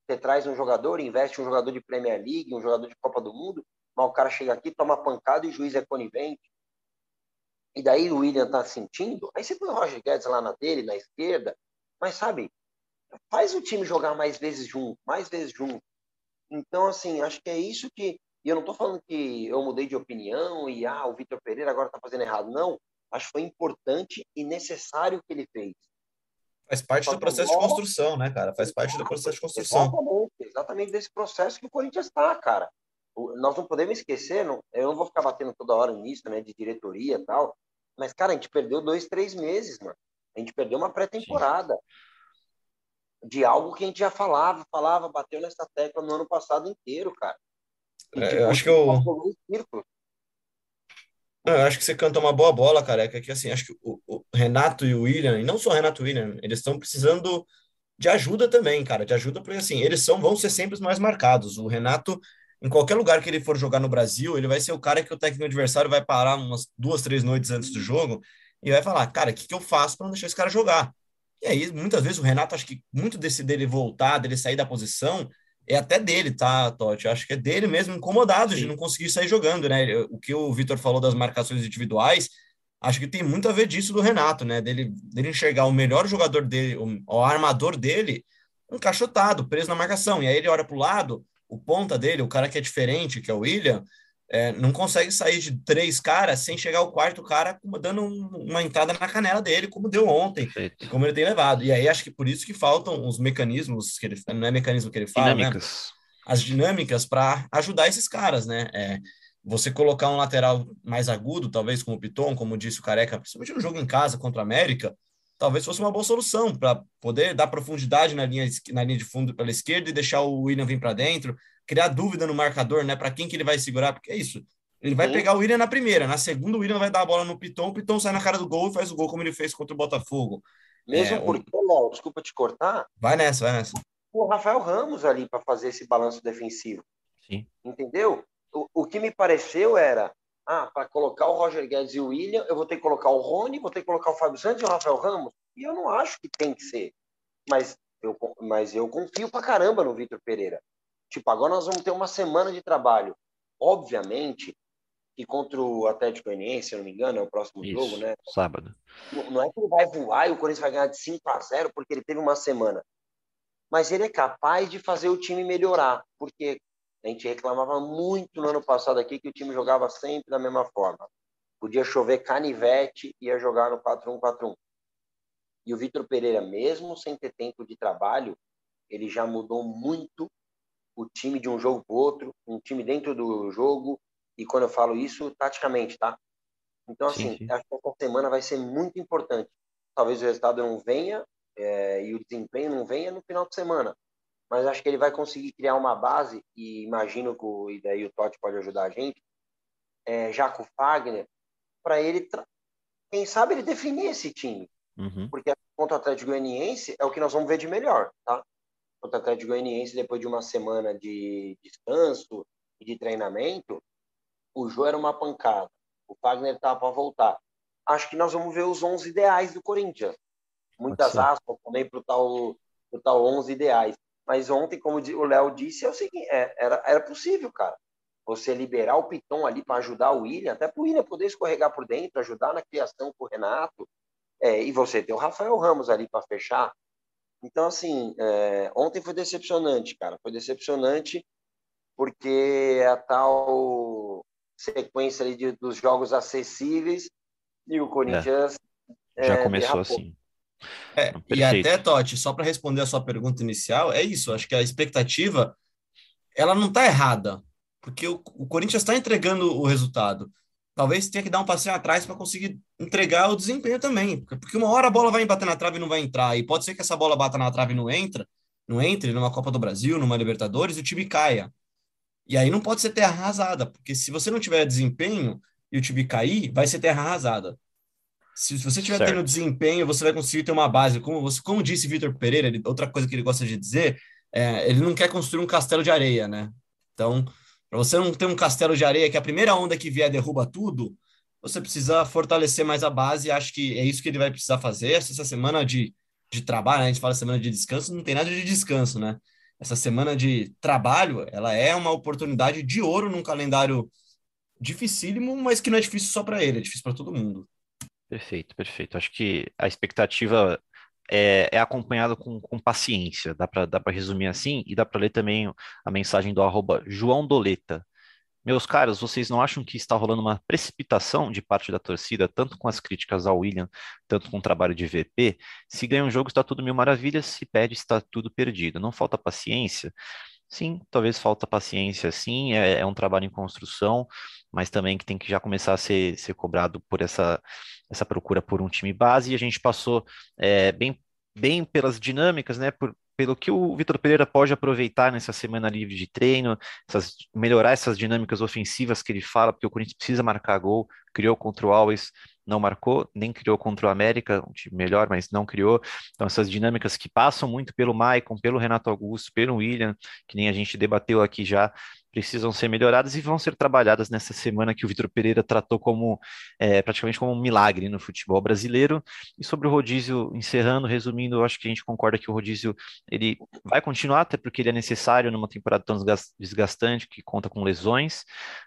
Você traz um jogador, investe um jogador de Premier League, um jogador de Copa do Mundo, mas o cara chega aqui, toma pancada e o juiz é conivente. E daí o William tá sentindo. Aí você põe o Roger Guedes lá na dele, na esquerda. Mas sabe, faz o time jogar mais vezes junto, mais vezes junto. Então, assim, acho que é isso que e eu não estou falando que eu mudei de opinião e ah, o Vitor Pereira agora está fazendo errado. Não. Acho que foi importante e necessário o que ele fez. Faz parte do processo de construção, né, cara? Faz parte do processo de construção. Exatamente, exatamente desse processo que o Corinthians está, cara. Nós não podemos esquecer, não, eu não vou ficar batendo toda hora nisso, né, de diretoria e tal, mas, cara, a gente perdeu dois, três meses, mano. A gente perdeu uma pré-temporada de algo que a gente já falava, falava, bateu nessa tecla no ano passado inteiro, cara. É, tipo, eu acho que eu. eu acho que você canta uma boa bola, careca. Que assim, acho que o, o Renato e o William, e não só o Renato e o William, eles estão precisando de ajuda também, cara. De ajuda, porque assim, eles são, vão ser sempre os mais marcados. O Renato, em qualquer lugar que ele for jogar no Brasil, ele vai ser o cara que o técnico adversário vai parar umas duas, três noites antes do jogo e vai falar, cara, o que, que eu faço para não deixar esse cara jogar? E aí, muitas vezes, o Renato, acho que muito desse dele voltar, dele sair da posição, é até dele, tá, Totti? Eu acho que é dele mesmo, incomodado Sim. de não conseguir sair jogando, né? O que o Vitor falou das marcações individuais, acho que tem muito a ver disso do Renato, né? Dele, dele enxergar o melhor jogador dele, o, o armador dele, encaixotado, preso na marcação. E aí ele olha para o lado, o ponta dele, o cara que é diferente, que é o William, é, não consegue sair de três caras sem chegar ao quarto cara dando um, uma entrada na canela dele, como deu ontem, e como ele tem levado. E aí acho que por isso que faltam os mecanismos que ele não é mecanismo que ele fala, né? dinâmicas. Né? As dinâmicas para ajudar esses caras, né? É, você colocar um lateral mais agudo, talvez como o Piton, como disse o Careca, principalmente no jogo em casa contra a América, talvez fosse uma boa solução para poder dar profundidade na linha, na linha de fundo pela esquerda e deixar o William vir para dentro, criar dúvida no marcador, né? Para quem que ele vai segurar, porque é isso. Ele vai Sim. pegar o William na primeira, na segunda o William vai dar a bola no Piton, o Piton sai na cara do gol e faz o gol como ele fez contra o Botafogo. Mesmo é, porque, o... Léo, desculpa te cortar. Vai nessa, vai nessa. O Rafael Ramos ali para fazer esse balanço defensivo. Sim. Entendeu? O, o que me pareceu era, ah, para colocar o Roger Guedes e o William, eu vou ter que colocar o Rony, vou ter que colocar o Fábio Santos e o Rafael Ramos. E eu não acho que tem que ser. Mas eu, mas eu confio pra caramba no Vitor Pereira. Tipo, agora nós vamos ter uma semana de trabalho. Obviamente que contra o Atlético Goianiense, se eu não me engano, é o próximo Isso, jogo, né? Sábado. Não é que ele vai voar e o Corinthians vai ganhar de 5 a 0 porque ele teve uma semana. Mas ele é capaz de fazer o time melhorar, porque a gente reclamava muito no ano passado aqui que o time jogava sempre da mesma forma. Podia chover canivete e ia jogar no 4-1-4-1. E o Vitor Pereira, mesmo sem ter tempo de trabalho, ele já mudou muito o time de um jogo para outro, um time dentro do jogo, e quando eu falo isso, taticamente, tá? Então, assim, sim, sim. acho que essa semana vai ser muito importante. Talvez o resultado não venha é, e o desempenho não venha no final de semana, mas acho que ele vai conseguir criar uma base, e imagino que, o, e daí o Totti pode ajudar a gente, é, já com o Fagner, para ele, quem sabe, ele definir esse time. Uhum. Porque contra o Atlético Goianiense é o que nós vamos ver de melhor, tá? Contra o Atlético Goianiense, depois de uma semana de descanso e de treinamento, o Jô era uma pancada. O Fagner estava para voltar. Acho que nós vamos ver os 11 ideais do Corinthians. muitas aspas também para o tal, pro tal 11 ideais. Mas ontem, como o Léo disse, é o seguinte, é, era, era possível, cara. Você liberar o Piton ali para ajudar o William, até para o William poder escorregar por dentro, ajudar na criação com o Renato. É, e você ter o Rafael Ramos ali para fechar. Então, assim, é, ontem foi decepcionante, cara. Foi decepcionante porque a tal sequência ali de, dos jogos acessíveis e o Corinthians. É, já começou assim. É, e até, Totti, só para responder a sua pergunta inicial, é isso. Acho que a expectativa ela não está errada, porque o, o Corinthians está entregando o resultado. Talvez tenha que dar um passeio atrás para conseguir entregar o desempenho também, porque uma hora a bola vai bater na trave e não vai entrar, e pode ser que essa bola bata na trave e não entra, não entre numa Copa do Brasil, numa Libertadores, e o time caia. E aí não pode ser terra arrasada, porque se você não tiver desempenho e o time cair, vai ser terra arrasada. Se, você estiver tendo desempenho, você vai conseguir ter uma base. Como, você, como disse Vitor Pereira, ele, outra coisa que ele gosta de dizer, é, ele não quer construir um castelo de areia, né? Então, para você não ter um castelo de areia que a primeira onda que vier derruba tudo, você precisa fortalecer mais a base. Acho que é isso que ele vai precisar fazer. Essa semana de, de trabalho, né? a gente fala semana de descanso, não tem nada de descanso, né? Essa semana de trabalho, ela é uma oportunidade de ouro num calendário dificílimo, mas que não é difícil só para ele, é difícil para todo mundo. Perfeito, perfeito. Acho que a expectativa é, é acompanhada com, com, paciência, dá para resumir assim, e dá para ler também a mensagem do arroba João Doleta. Meus caros, vocês não acham que está rolando uma precipitação de parte da torcida, tanto com as críticas ao William, tanto com o trabalho de VP? Se ganha um jogo, está tudo mil maravilhas, se perde, está tudo perdido. Não falta paciência? Sim, talvez falta paciência, sim, é, é, um trabalho em construção, mas também que tem que já começar a ser, ser cobrado por essa, essa procura por um time base, e a gente passou é, bem, bem pelas dinâmicas, né, por, pelo que o Vitor Pereira pode aproveitar nessa semana livre de treino, essas, melhorar essas dinâmicas ofensivas que ele fala, porque o Corinthians precisa marcar gol, criou contra o Alves, não marcou, nem criou contra o América, um time melhor, mas não criou. Então, essas dinâmicas que passam muito pelo Maicon, pelo Renato Augusto, pelo William, que nem a gente debateu aqui já, precisam ser melhoradas e vão ser trabalhadas nessa semana que o Vitor Pereira tratou como é, praticamente como um milagre no futebol brasileiro. E sobre o rodízio, encerrando, resumindo, eu acho que a gente concorda que o rodízio ele vai continuar, até porque ele é necessário numa temporada tão desgastante que conta com lesões,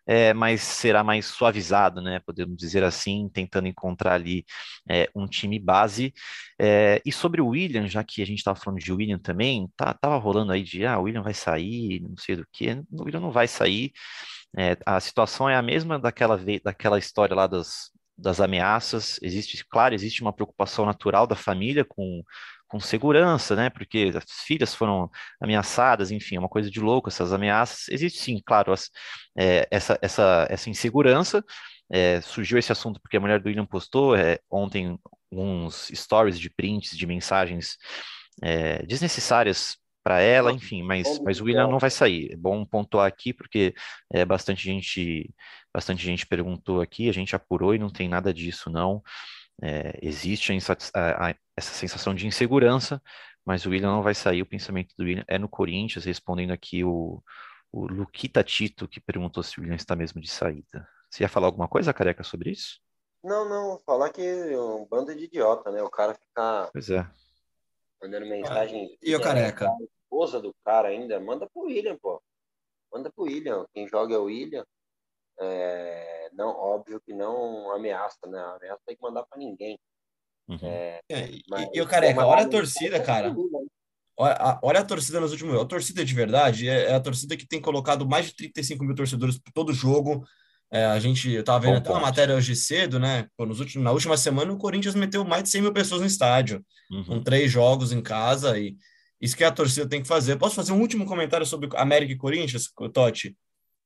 é, mas será mais suavizado, né? Podemos dizer assim, tentando encontrar ali é, um time base. É, e sobre o William, já que a gente estava falando de William também, tá, tava rolando aí de ah, o William vai sair, não sei do que, o William não vai sair. É, a situação é a mesma daquela, daquela história lá das, das ameaças. Existe, claro, existe uma preocupação natural da família com, com segurança, né? Porque as filhas foram ameaçadas, enfim, é uma coisa de louco essas ameaças. Existe sim, claro, as, é, essa, essa, essa insegurança. É, surgiu esse assunto porque a mulher do William postou é, ontem uns stories de prints de mensagens é, desnecessárias para ela, enfim, mas, mas o William não vai sair. É bom pontuar aqui, porque é, bastante gente bastante gente perguntou aqui, a gente apurou e não tem nada disso, não. É, existe a, a, essa sensação de insegurança, mas o William não vai sair. O pensamento do William é no Corinthians, respondendo aqui o, o Luquita Tito, que perguntou se o William está mesmo de saída. Você ia falar alguma coisa, Careca, sobre isso? Não, não, falar que é um bando de idiota, né? O cara ficar pois é. mandando mensagem. Ah, e o Careca? esposa do cara ainda, manda pro William, pô. Manda pro William. Quem joga é o William. É, não, óbvio que não ameaça, né? A ameaça tem que mandar para ninguém. Uhum. É, é, e, e o careca, olha a torcida, cara. Olha a, olha a torcida nos últimos A torcida de verdade é, é, a torcida que tem colocado mais de 35 mil torcedores por todo jogo. É, a gente eu tava vendo até uma matéria hoje cedo, né? Pô, nos últimos, na última semana, o Corinthians meteu mais de 100 mil pessoas no estádio, uhum. com três jogos em casa. E isso que a torcida tem que fazer. Posso fazer um último comentário sobre América e Corinthians, Totti?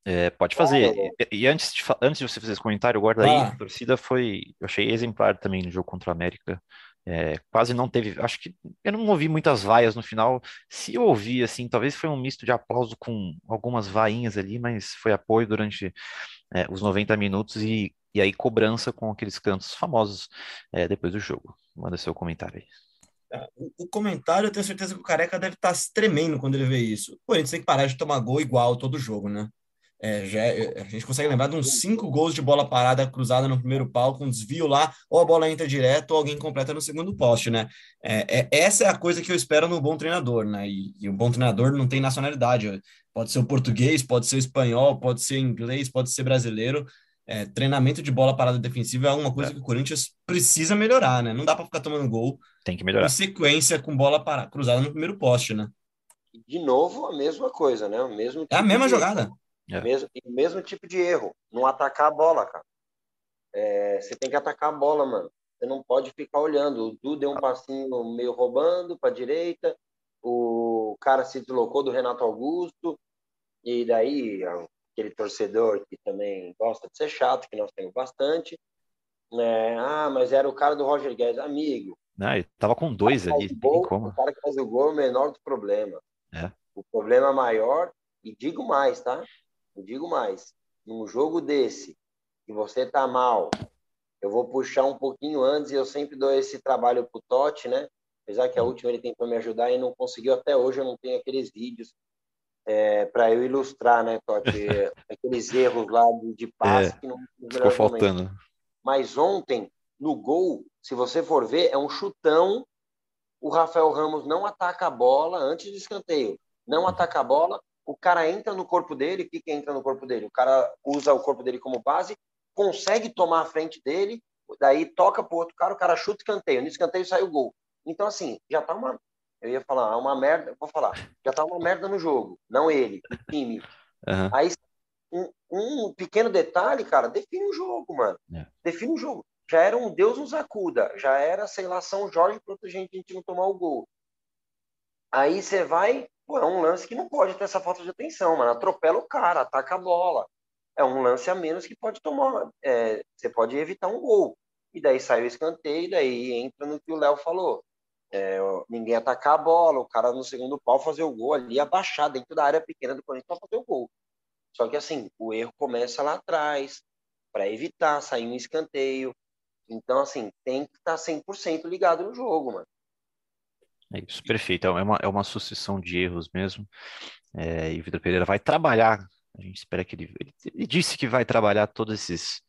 É, pode fazer. E, e, antes, de, antes de você fazer esse comentário, guarda aí, a torcida foi, eu achei exemplar também no jogo contra o América. É, quase não teve, acho que eu não ouvi muitas vaias no final. Se eu ouvi, assim, talvez foi um misto de aplauso com algumas vainhas ali, mas foi apoio durante é, os 90 minutos e, e aí cobrança com aqueles cantos famosos é, depois do jogo. Manda seu comentário aí. O, comentário, eu tenho certeza que o Careca deve estar tá tremendo quando ele vê isso. Gente tem que parar de tomar gol igual todo jogo, né? É, já, é, a gente consegue lembrar de uns cinco gols de bola parada cruzada no primeiro pau, com desvio lá, ou a bola entra direto, ou alguém completa no segundo poste, né? É, é, essa é a coisa que eu espero no bom treinador, né? E, e o bom treinador não tem nacionalidade. Pode ser o português, pode ser o espanhol, pode ser inglês, pode ser brasileiro. É, treinamento de bola parada defensiva é uma coisa é. que o Corinthians precisa melhorar, né? Não dá para ficar tomando gol. Tem que melhorar. Em sequência com bola para, cruzada no primeiro poste, né? De novo, a mesma coisa, né? O mesmo é a tipo mesma jogada. É. Mesmo, mesmo tipo de erro, não atacar a bola, cara. É, você tem que atacar a bola, mano. Você não pode ficar olhando. O Du deu um passinho meio roubando para direita, o cara se deslocou do Renato Augusto, e daí aquele torcedor que também gosta de ser chato, que nós temos bastante. Né? Ah, mas era o cara do Roger Guedes, amigo. Não, ele tava com dois ali, gol, como. O cara que faz o gol é o menor dos problemas. É. O problema maior, e digo mais, tá? Eu digo mais, num jogo desse, que você tá mal, eu vou puxar um pouquinho antes e eu sempre dou esse trabalho pro Totti, né? Apesar que a última ele tentou me ajudar e não conseguiu até hoje, eu não tenho aqueles vídeos é, para eu ilustrar, né, Totti? aqueles erros lá de passe é, que não ficou faltando. Mas ontem, no gol, se você for ver, é um chutão. O Rafael Ramos não ataca a bola antes do escanteio. Não ataca a bola, o cara entra no corpo dele, o que, que entra no corpo dele? O cara usa o corpo dele como base, consegue tomar a frente dele, daí toca pro outro cara, o cara chuta escanteio. No escanteio sai o gol. Então, assim, já tá uma. Eu ia falar, uma merda, vou falar, já tá uma merda no jogo, não ele, o time. Uhum. Aí, um, um, pequeno detalhe, cara, define o jogo, mano. É. Define o jogo. Já era um Deus nos acuda, já era, sei lá, São Jorge protegendo a gente não tomar o gol. Aí você vai, Pô, é um lance que não pode ter essa falta de atenção, mano. Atropela o cara, ataca a bola. É um lance a menos que pode tomar. É, você pode evitar um gol. E daí sai o escanteio, e daí entra no que o Léo falou. É, ninguém atacar a bola, o cara no segundo pau fazer o gol ali, abaixar dentro da área pequena do Corinthians para fazer o gol. Só que assim, o erro começa lá atrás, para evitar sair um escanteio. Então, assim, tem que estar tá 100% ligado no jogo, mano. É isso, perfeito. É uma, é uma sucessão de erros mesmo. É, e o Vitor Pereira vai trabalhar. A gente espera que ele, ele, ele. disse que vai trabalhar todos esses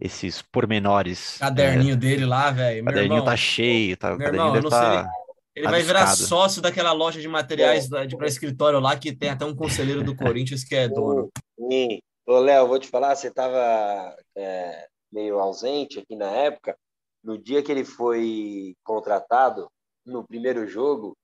esses pormenores. Caderninho é, dele lá, velho. O caderninho irmão, tá cheio, tá, meu irmão, eu não tá sei, ele vai virar sócio daquela loja de materiais de para escritório lá que tem até um conselheiro do Corinthians que é dono. Sim. Ô, Léo, vou te falar, você estava é, meio ausente aqui na época. No dia que ele foi contratado, no primeiro jogo,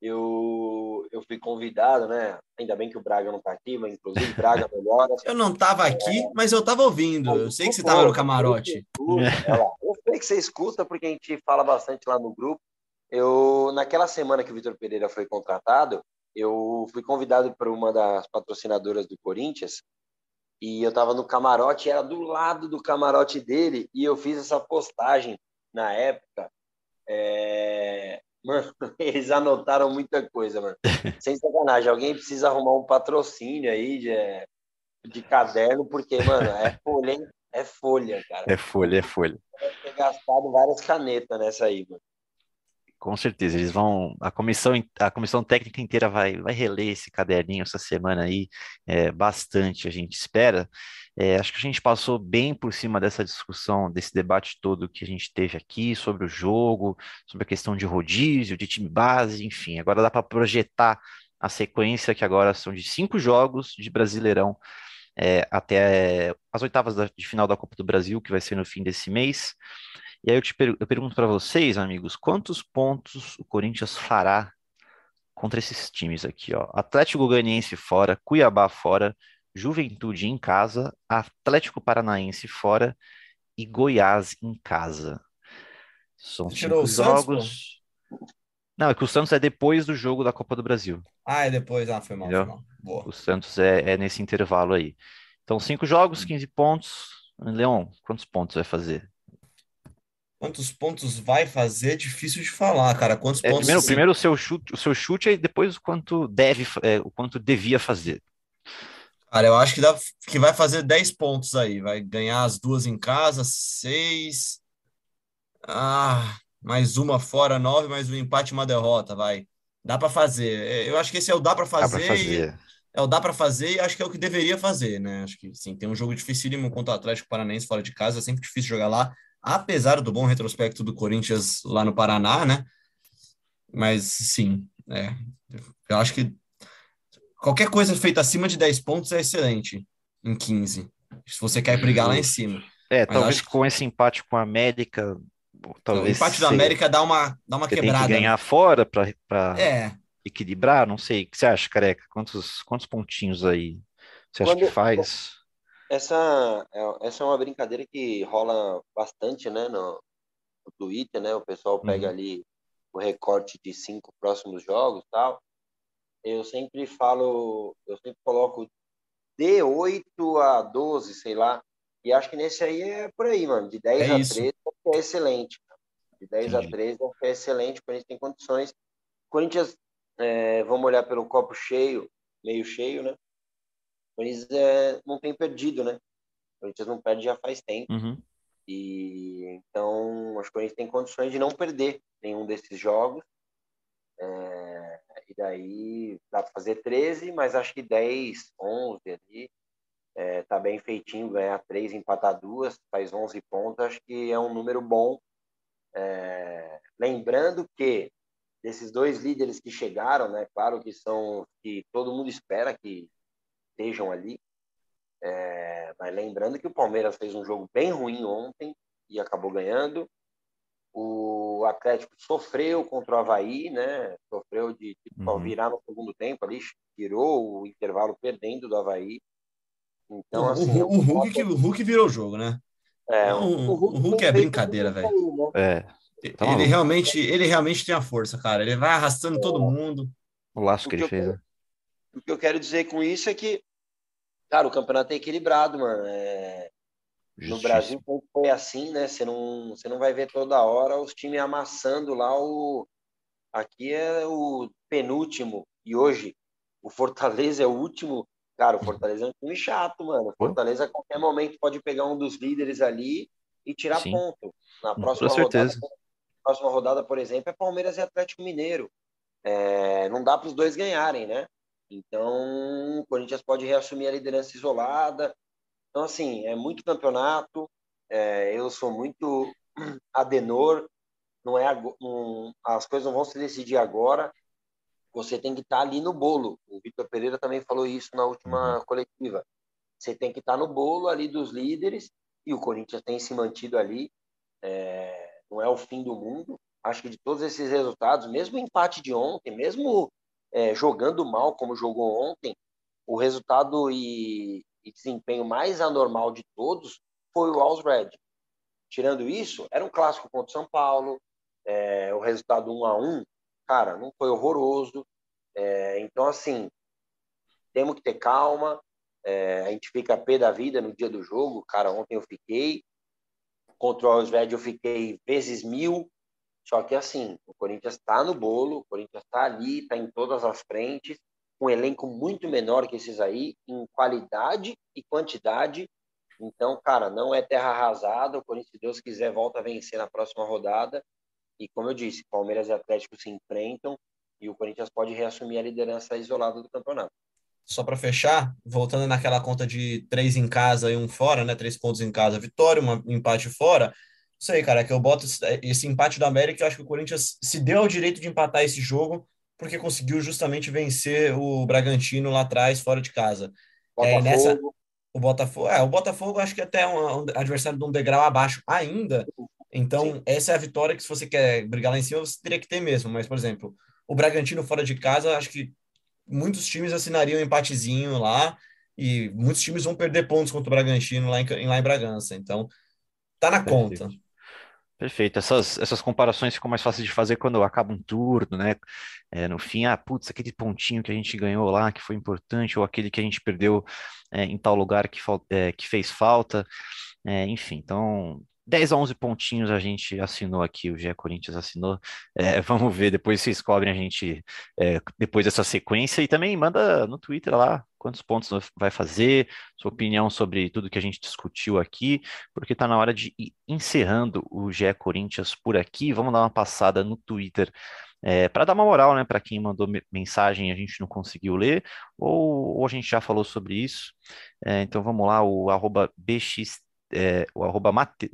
eu, eu fui convidado, né? Ainda bem que o Braga não tá aqui, mas inclusive Braga melhora. eu não tava aqui, é... mas eu tava ouvindo. Eu sei que você tava no camarote. Eu sei que você escuta, porque a gente fala bastante lá no grupo. Eu, naquela semana que o Vitor Pereira foi contratado, eu fui convidado para uma das patrocinadoras do Corinthians e eu tava no camarote, era do lado do camarote dele e eu fiz essa postagem na época é... Mano, eles anotaram muita coisa, mano. Sem sacanagem. Alguém precisa arrumar um patrocínio aí de, de caderno, porque, mano, é folha, hein? É folha, cara. É folha, é folha. Deve ter gastado várias canetas nessa aí, mano. Com certeza, eles vão. A comissão, a comissão técnica inteira vai, vai reler esse caderninho essa semana aí, é, bastante, a gente espera. É, acho que a gente passou bem por cima dessa discussão, desse debate todo que a gente teve aqui sobre o jogo, sobre a questão de rodízio, de time base, enfim. Agora dá para projetar a sequência, que agora são de cinco jogos de Brasileirão é, até as oitavas de final da Copa do Brasil, que vai ser no fim desse mês. E aí eu, te per eu pergunto para vocês, amigos, quantos pontos o Corinthians fará contra esses times aqui, ó? Atlético Goianiense fora, Cuiabá fora, Juventude em casa, Atlético Paranaense fora e Goiás em casa. São Você cinco jogos. Santos, Não, é que o Santos é depois do jogo da Copa do Brasil. Ah, é depois. Ah, foi mal. Foi mal. O Santos é, é, nesse intervalo aí. Então, cinco jogos, 15 pontos. Leon, quantos pontos vai fazer? Quantos pontos vai fazer? Difícil de falar, cara. Quantos é, pontos? Primeiro, primeiro o seu chute, o seu chute e depois o quanto deve, é, o quanto devia fazer. Cara, eu acho que, dá, que vai fazer 10 pontos aí. Vai ganhar as duas em casa, seis. Ah, mais uma fora, nove, mais um empate e uma derrota, vai. Dá para fazer. Eu acho que esse é o dá para fazer. Dá fazer. é o dá para fazer e acho que é o que deveria fazer, né? Acho que sim, tem um jogo dificílimo contra o Atlético Paranaense fora de casa, é sempre difícil jogar lá, apesar do bom retrospecto do Corinthians lá no Paraná, né? Mas sim, é, eu acho que qualquer coisa feita acima de 10 pontos é excelente em 15. Se você quer brigar lá em cima. É, Mas talvez acho... com esse empate com a América, talvez. O empate da América dá uma, dá uma quebrada. Tem que ganhar fora para é equilibrar? Não sei. O que você acha, Careca? Quantos, quantos pontinhos aí você acha Quando, que faz? Essa, é, essa é uma brincadeira que rola bastante, né, no, no Twitter, né? O pessoal pega uhum. ali o recorte de cinco próximos jogos tal. Eu sempre falo, eu sempre coloco de 8 a 12, sei lá. E acho que nesse aí é por aí, mano. De 10 é a isso. 13 é excelente. De 10 Entendi. a 13 é excelente, porque a gente tem condições. Corinthians é, vamos olhar pelo copo cheio, meio cheio, né? O Corinthians é, não tem perdido, né? O Corinthians não perde já faz tempo. Uhum. E então acho que o Corinthians tem condições de não perder nenhum desses jogos. É, e daí dá para fazer 13, mas acho que 10, 11 ali é, tá bem feitinho, ganhar 3, empatar duas, faz 11 pontos, acho que é um número bom. É, lembrando que desses dois líderes que chegaram, né? Claro que são que todo mundo espera que estejam ali. É, mas lembrando que o Palmeiras fez um jogo bem ruim ontem e acabou ganhando. O Atlético sofreu contra o Havaí, né? Sofreu de, de uhum. virar no segundo tempo ali, tirou o intervalo perdendo do Havaí. Então, o, assim, o, o, Hulk, o Hulk virou o jogo, né? É, o, o, Hulk, o Hulk é brincadeira, velho. Né? É. Tá ele realmente, ele realmente tem a força, cara. Ele vai arrastando todo mundo. O laço que ele fez. né? O que eu quero dizer com isso é que, cara, o campeonato é equilibrado, mano. É... No Brasil foi assim, né? Você não, você não vai ver toda hora os times amassando lá o. Aqui é o penúltimo e hoje o Fortaleza é o último. Cara, o Fortaleza é um time chato, mano. O Fortaleza a qualquer momento pode pegar um dos líderes ali e tirar Sim. ponto. Na próxima Com certeza. rodada próxima rodada, por exemplo, é Palmeiras e Atlético Mineiro. É, não dá para os dois ganharem, né? Então, o Corinthians pode reassumir a liderança isolada. Então, assim, é muito campeonato. É, eu sou muito adenor. Não é um, as coisas não vão se decidir agora. Você tem que estar tá ali no bolo. O Vitor Pereira também falou isso na última uhum. coletiva. Você tem que estar tá no bolo ali dos líderes e o Corinthians tem se mantido ali. É, não é o fim do mundo. Acho que de todos esses resultados, mesmo o empate de ontem, mesmo é, jogando mal como jogou ontem, o resultado e, e, desempenho mais anormal de todos foi o Alls Red. Tirando isso, era um clássico contra o São Paulo, é, o resultado 1 a 1 cara, não foi horroroso. É, então, assim, temos que ter calma. É, a gente fica pé da vida no dia do jogo. Cara, ontem eu fiquei. Contra o Alves eu fiquei vezes mil. Só que assim, o Corinthians está no bolo, o Corinthians está ali, está em todas as frentes, um elenco muito menor que esses aí, em qualidade e quantidade. Então, cara, não é terra arrasada. O Corinthians, se Deus quiser, volta a vencer na próxima rodada. E como eu disse, Palmeiras e Atlético se enfrentam e o Corinthians pode reassumir a liderança isolada do campeonato só para fechar, voltando naquela conta de três em casa e um fora, né? Três pontos em casa, vitória, um empate fora. Sei, cara, é que eu boto esse empate do América, eu acho que o Corinthians se deu o direito de empatar esse jogo, porque conseguiu justamente vencer o Bragantino lá atrás, fora de casa. É, nessa, o Botafogo, é, o Botafogo acho que até é um, um adversário de um degrau abaixo ainda. Então, Sim. essa é a vitória que se você quer brigar lá em cima, você teria que ter mesmo. Mas, por exemplo, o Bragantino fora de casa, acho que muitos times assinariam um empatezinho lá e muitos times vão perder pontos contra o Bragantino lá em, lá em Bragança. Então, tá na conta. Perfeito. Essas, essas comparações ficam mais fáceis de fazer quando acaba um turno, né? É, no fim, ah, putz, aquele pontinho que a gente ganhou lá que foi importante, ou aquele que a gente perdeu é, em tal lugar que, é, que fez falta. É, enfim, então 10 a 11 pontinhos a gente assinou aqui, o GE Corinthians assinou. É, vamos ver, depois vocês cobrem a gente é, depois dessa sequência e também manda no Twitter lá quantos pontos vai fazer, sua opinião sobre tudo que a gente discutiu aqui, porque está na hora de ir encerrando o GE Corinthians por aqui. Vamos dar uma passada no Twitter é, para dar uma moral, né, para quem mandou mensagem e a gente não conseguiu ler, ou, ou a gente já falou sobre isso. É, então vamos lá, o arroba bx, é, o arroba mate...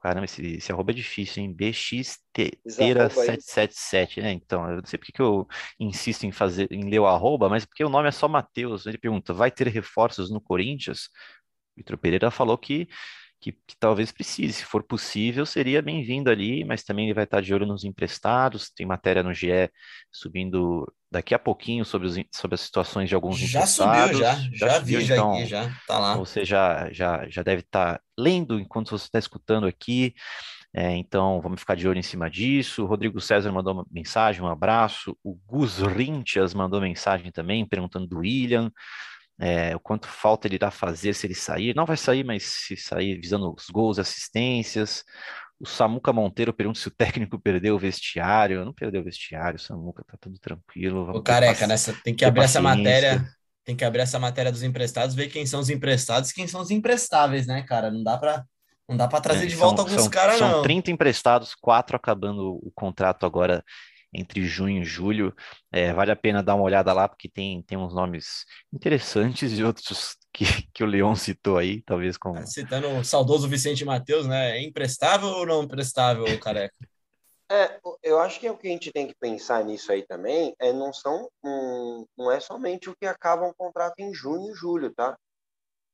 Caramba, esse, esse arroba é difícil, hein? BXTeira777, né? Então, eu não sei porque que eu insisto em fazer, em ler o arroba, mas porque o nome é só Matheus. Ele pergunta: vai ter reforços no Corinthians? Vitor Pereira falou que que, que, talvez precise. Se for possível, seria bem-vindo ali, mas também ele vai estar de olho nos emprestados. Tem matéria no GE subindo daqui a pouquinho sobre, os, sobre as situações de alguns já. Subiu, já, já, já subiu, já então, já tá lá. Você já, já, já deve estar lendo enquanto você está escutando aqui. É, então, vamos ficar de olho em cima disso. O Rodrigo César mandou uma mensagem, um abraço. O Gus Rinchas mandou mensagem também, perguntando do William é, o quanto falta ele irá fazer se ele sair. Não vai sair, mas se sair visando os gols e assistências. O Samuca Monteiro pergunta se o técnico perdeu o vestiário. Não perdeu o vestiário, Samuca tá tudo tranquilo. o careca, nessa, tem que abrir essa matéria. Tem que abrir essa matéria dos emprestados, ver quem são os emprestados e quem são os emprestáveis, né, cara? Não dá para não dá para trazer é, de volta alguns caras, não. São 30 emprestados, quatro acabando o contrato agora entre junho e julho. É, vale a pena dar uma olhada lá, porque tem, tem uns nomes interessantes e outros que, que o Leon citou aí, talvez com. Tá citando o saudoso Vicente Matheus, né? É emprestável ou não emprestável, careca? É, eu acho que é o que a gente tem que pensar nisso aí também, é não são um, não é somente o que acaba um contrato em junho e julho, tá?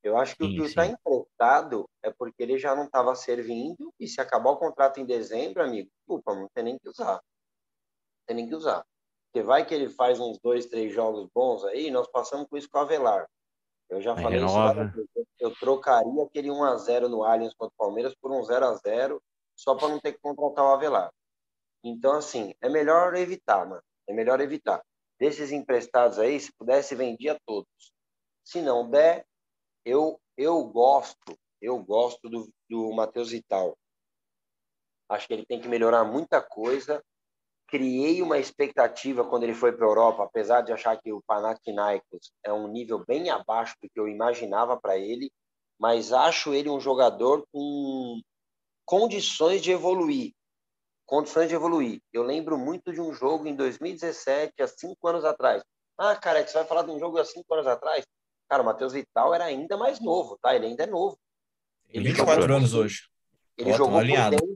Eu acho que sim, o que está emprestado é porque ele já não estava servindo e se acabar o contrato em dezembro, amigo, desculpa, não tem nem que usar tem nem que usar. Porque vai que ele faz uns dois, três jogos bons aí, nós passamos com isso com o Avelar. Eu já falei renova. isso eu trocaria aquele 1x0 no Allianz contra o Palmeiras por um 0x0, só para não ter que contratar o Avelar. Então, assim, é melhor evitar, mano. É melhor evitar. Desses emprestados aí, se pudesse, vendia todos. Se não der, eu, eu gosto, eu gosto do, do Matheus Vital. Acho que ele tem que melhorar muita coisa criei uma expectativa quando ele foi para a Europa, apesar de achar que o Panathinaikos é um nível bem abaixo do que eu imaginava para ele, mas acho ele um jogador com condições de evoluir. Condições de evoluir. Eu lembro muito de um jogo em 2017, há cinco anos atrás. Ah, cara, você vai falar de um jogo há cinco anos atrás? Cara, o Matheus Vital era ainda mais novo, tá? Ele ainda é novo. Ele 24 jogou, anos hoje. Ele Ótimo, jogou alinhado. por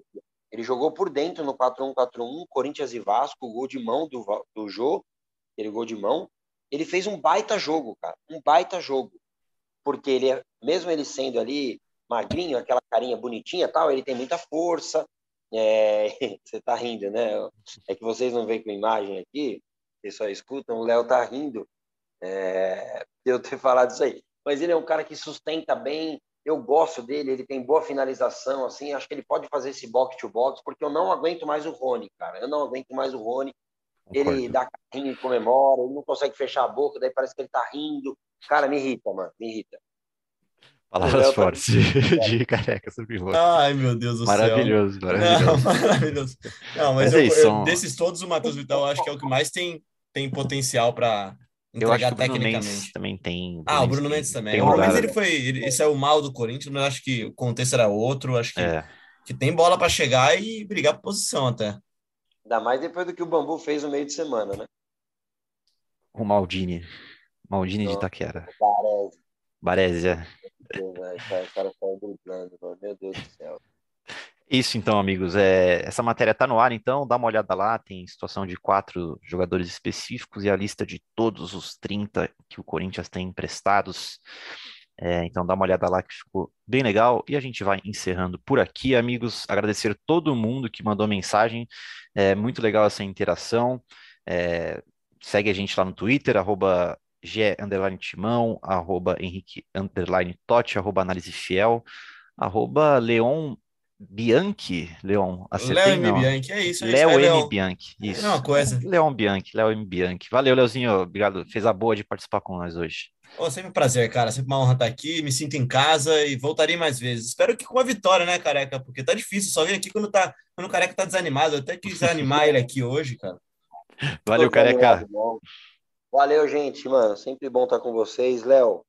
ele jogou por dentro no 4-1-4-1, Corinthians e Vasco, gol de mão do, do Jô, ele gol de mão. Ele fez um baita jogo, cara, um baita jogo. Porque ele, é, mesmo ele sendo ali magrinho, aquela carinha bonitinha tal, ele tem muita força. É... você tá rindo, né? É que vocês não veem com imagem aqui, vocês só escutam, o Léo tá rindo é... de eu ter falado isso aí. Mas ele é um cara que sustenta bem, eu gosto dele, ele tem boa finalização, assim, acho que ele pode fazer esse box to box, porque eu não aguento mais o Rony, cara. Eu não aguento mais o Rony. Ele dá carrinho e comemora, ele não consegue fechar a boca, daí parece que ele tá rindo. Cara, me irrita, mano, me irrita. Palavras tá fortes de, de careca sobre o Ai, meu Deus do maravilhoso, céu. Maravilhoso, não, maravilhoso. Não, mas, mas eu, é isso, eu, desses todos, o Matheus Vital, eu acho que é o que mais tem, tem potencial para eu acho que o Bruno Mendes também tem. Ah, o Bruno Mendes também. O Bruno Mendes ele foi. Ele, esse é o mal do Corinthians, mas acho que o contexto era outro. Acho que, é. que tem bola para chegar e brigar por posição até. Ainda mais depois do que o Bambu fez no meio de semana, né? O Maldini. Maldini Não, de Itaquera. Baresi. Baresi, é. Meu Deus do céu. Isso então, amigos. É, essa matéria está no ar, então dá uma olhada lá. Tem situação de quatro jogadores específicos e a lista de todos os 30 que o Corinthians tem emprestados. É, então dá uma olhada lá que ficou bem legal. E a gente vai encerrando por aqui, amigos. Agradecer todo mundo que mandou mensagem. É muito legal essa interação. É, segue a gente lá no Twitter, arroba Timão, arroba Henrique Totti, arroba Análise Fiel, arroba Leon Bianchi, Leon, acertei Léo M. Bianchi, é isso. É Léo M. Leon. Bianchi, isso. É uma coisa. Leon Bianchi, Léo M. Bianchi. Valeu, Leozinho, obrigado. Fez a boa de participar com nós hoje. Oh, sempre um prazer, cara. Sempre uma honra estar aqui. Me sinto em casa e voltarei mais vezes. Espero que com a vitória, né, careca? Porque tá difícil. Só vir aqui quando, tá, quando o careca tá desanimado. Eu até quis animar ele aqui hoje, cara. Valeu, careca. Valeu, gente, mano. Sempre bom estar com vocês. Léo,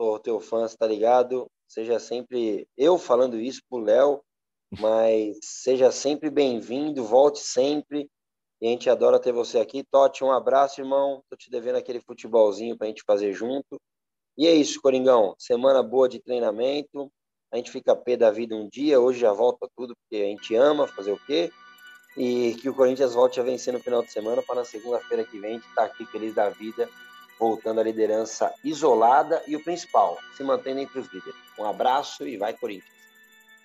sou teu fã, tá ligado? Seja sempre eu falando isso pro Léo mas seja sempre bem-vindo, volte sempre. E a gente adora ter você aqui. Totti, um abraço, irmão. Tô te devendo aquele futebolzinho pra gente fazer junto. E é isso, Coringão. Semana boa de treinamento. A gente fica pé da vida um dia, hoje já volta tudo, porque a gente ama fazer o quê? E que o Corinthians volte a vencer no final de semana para na segunda-feira que vem a gente estar tá aqui feliz da vida, voltando à liderança isolada e o principal, se mantendo entre os líderes. Um abraço e vai Corinthians.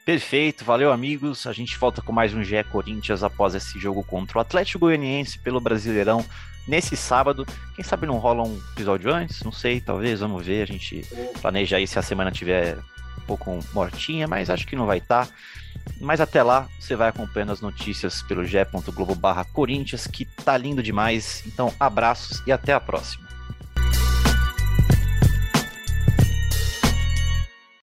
Perfeito, valeu amigos. A gente volta com mais um GE Corinthians após esse jogo contra o Atlético Goianiense pelo Brasileirão nesse sábado. Quem sabe não rola um episódio antes? Não sei, talvez, vamos ver. A gente planeja aí se a semana tiver um pouco mortinha, mas acho que não vai estar. Tá. Mas até lá, você vai acompanhando as notícias pelo ge.globo barra Corinthians, que tá lindo demais. Então, abraços e até a próxima.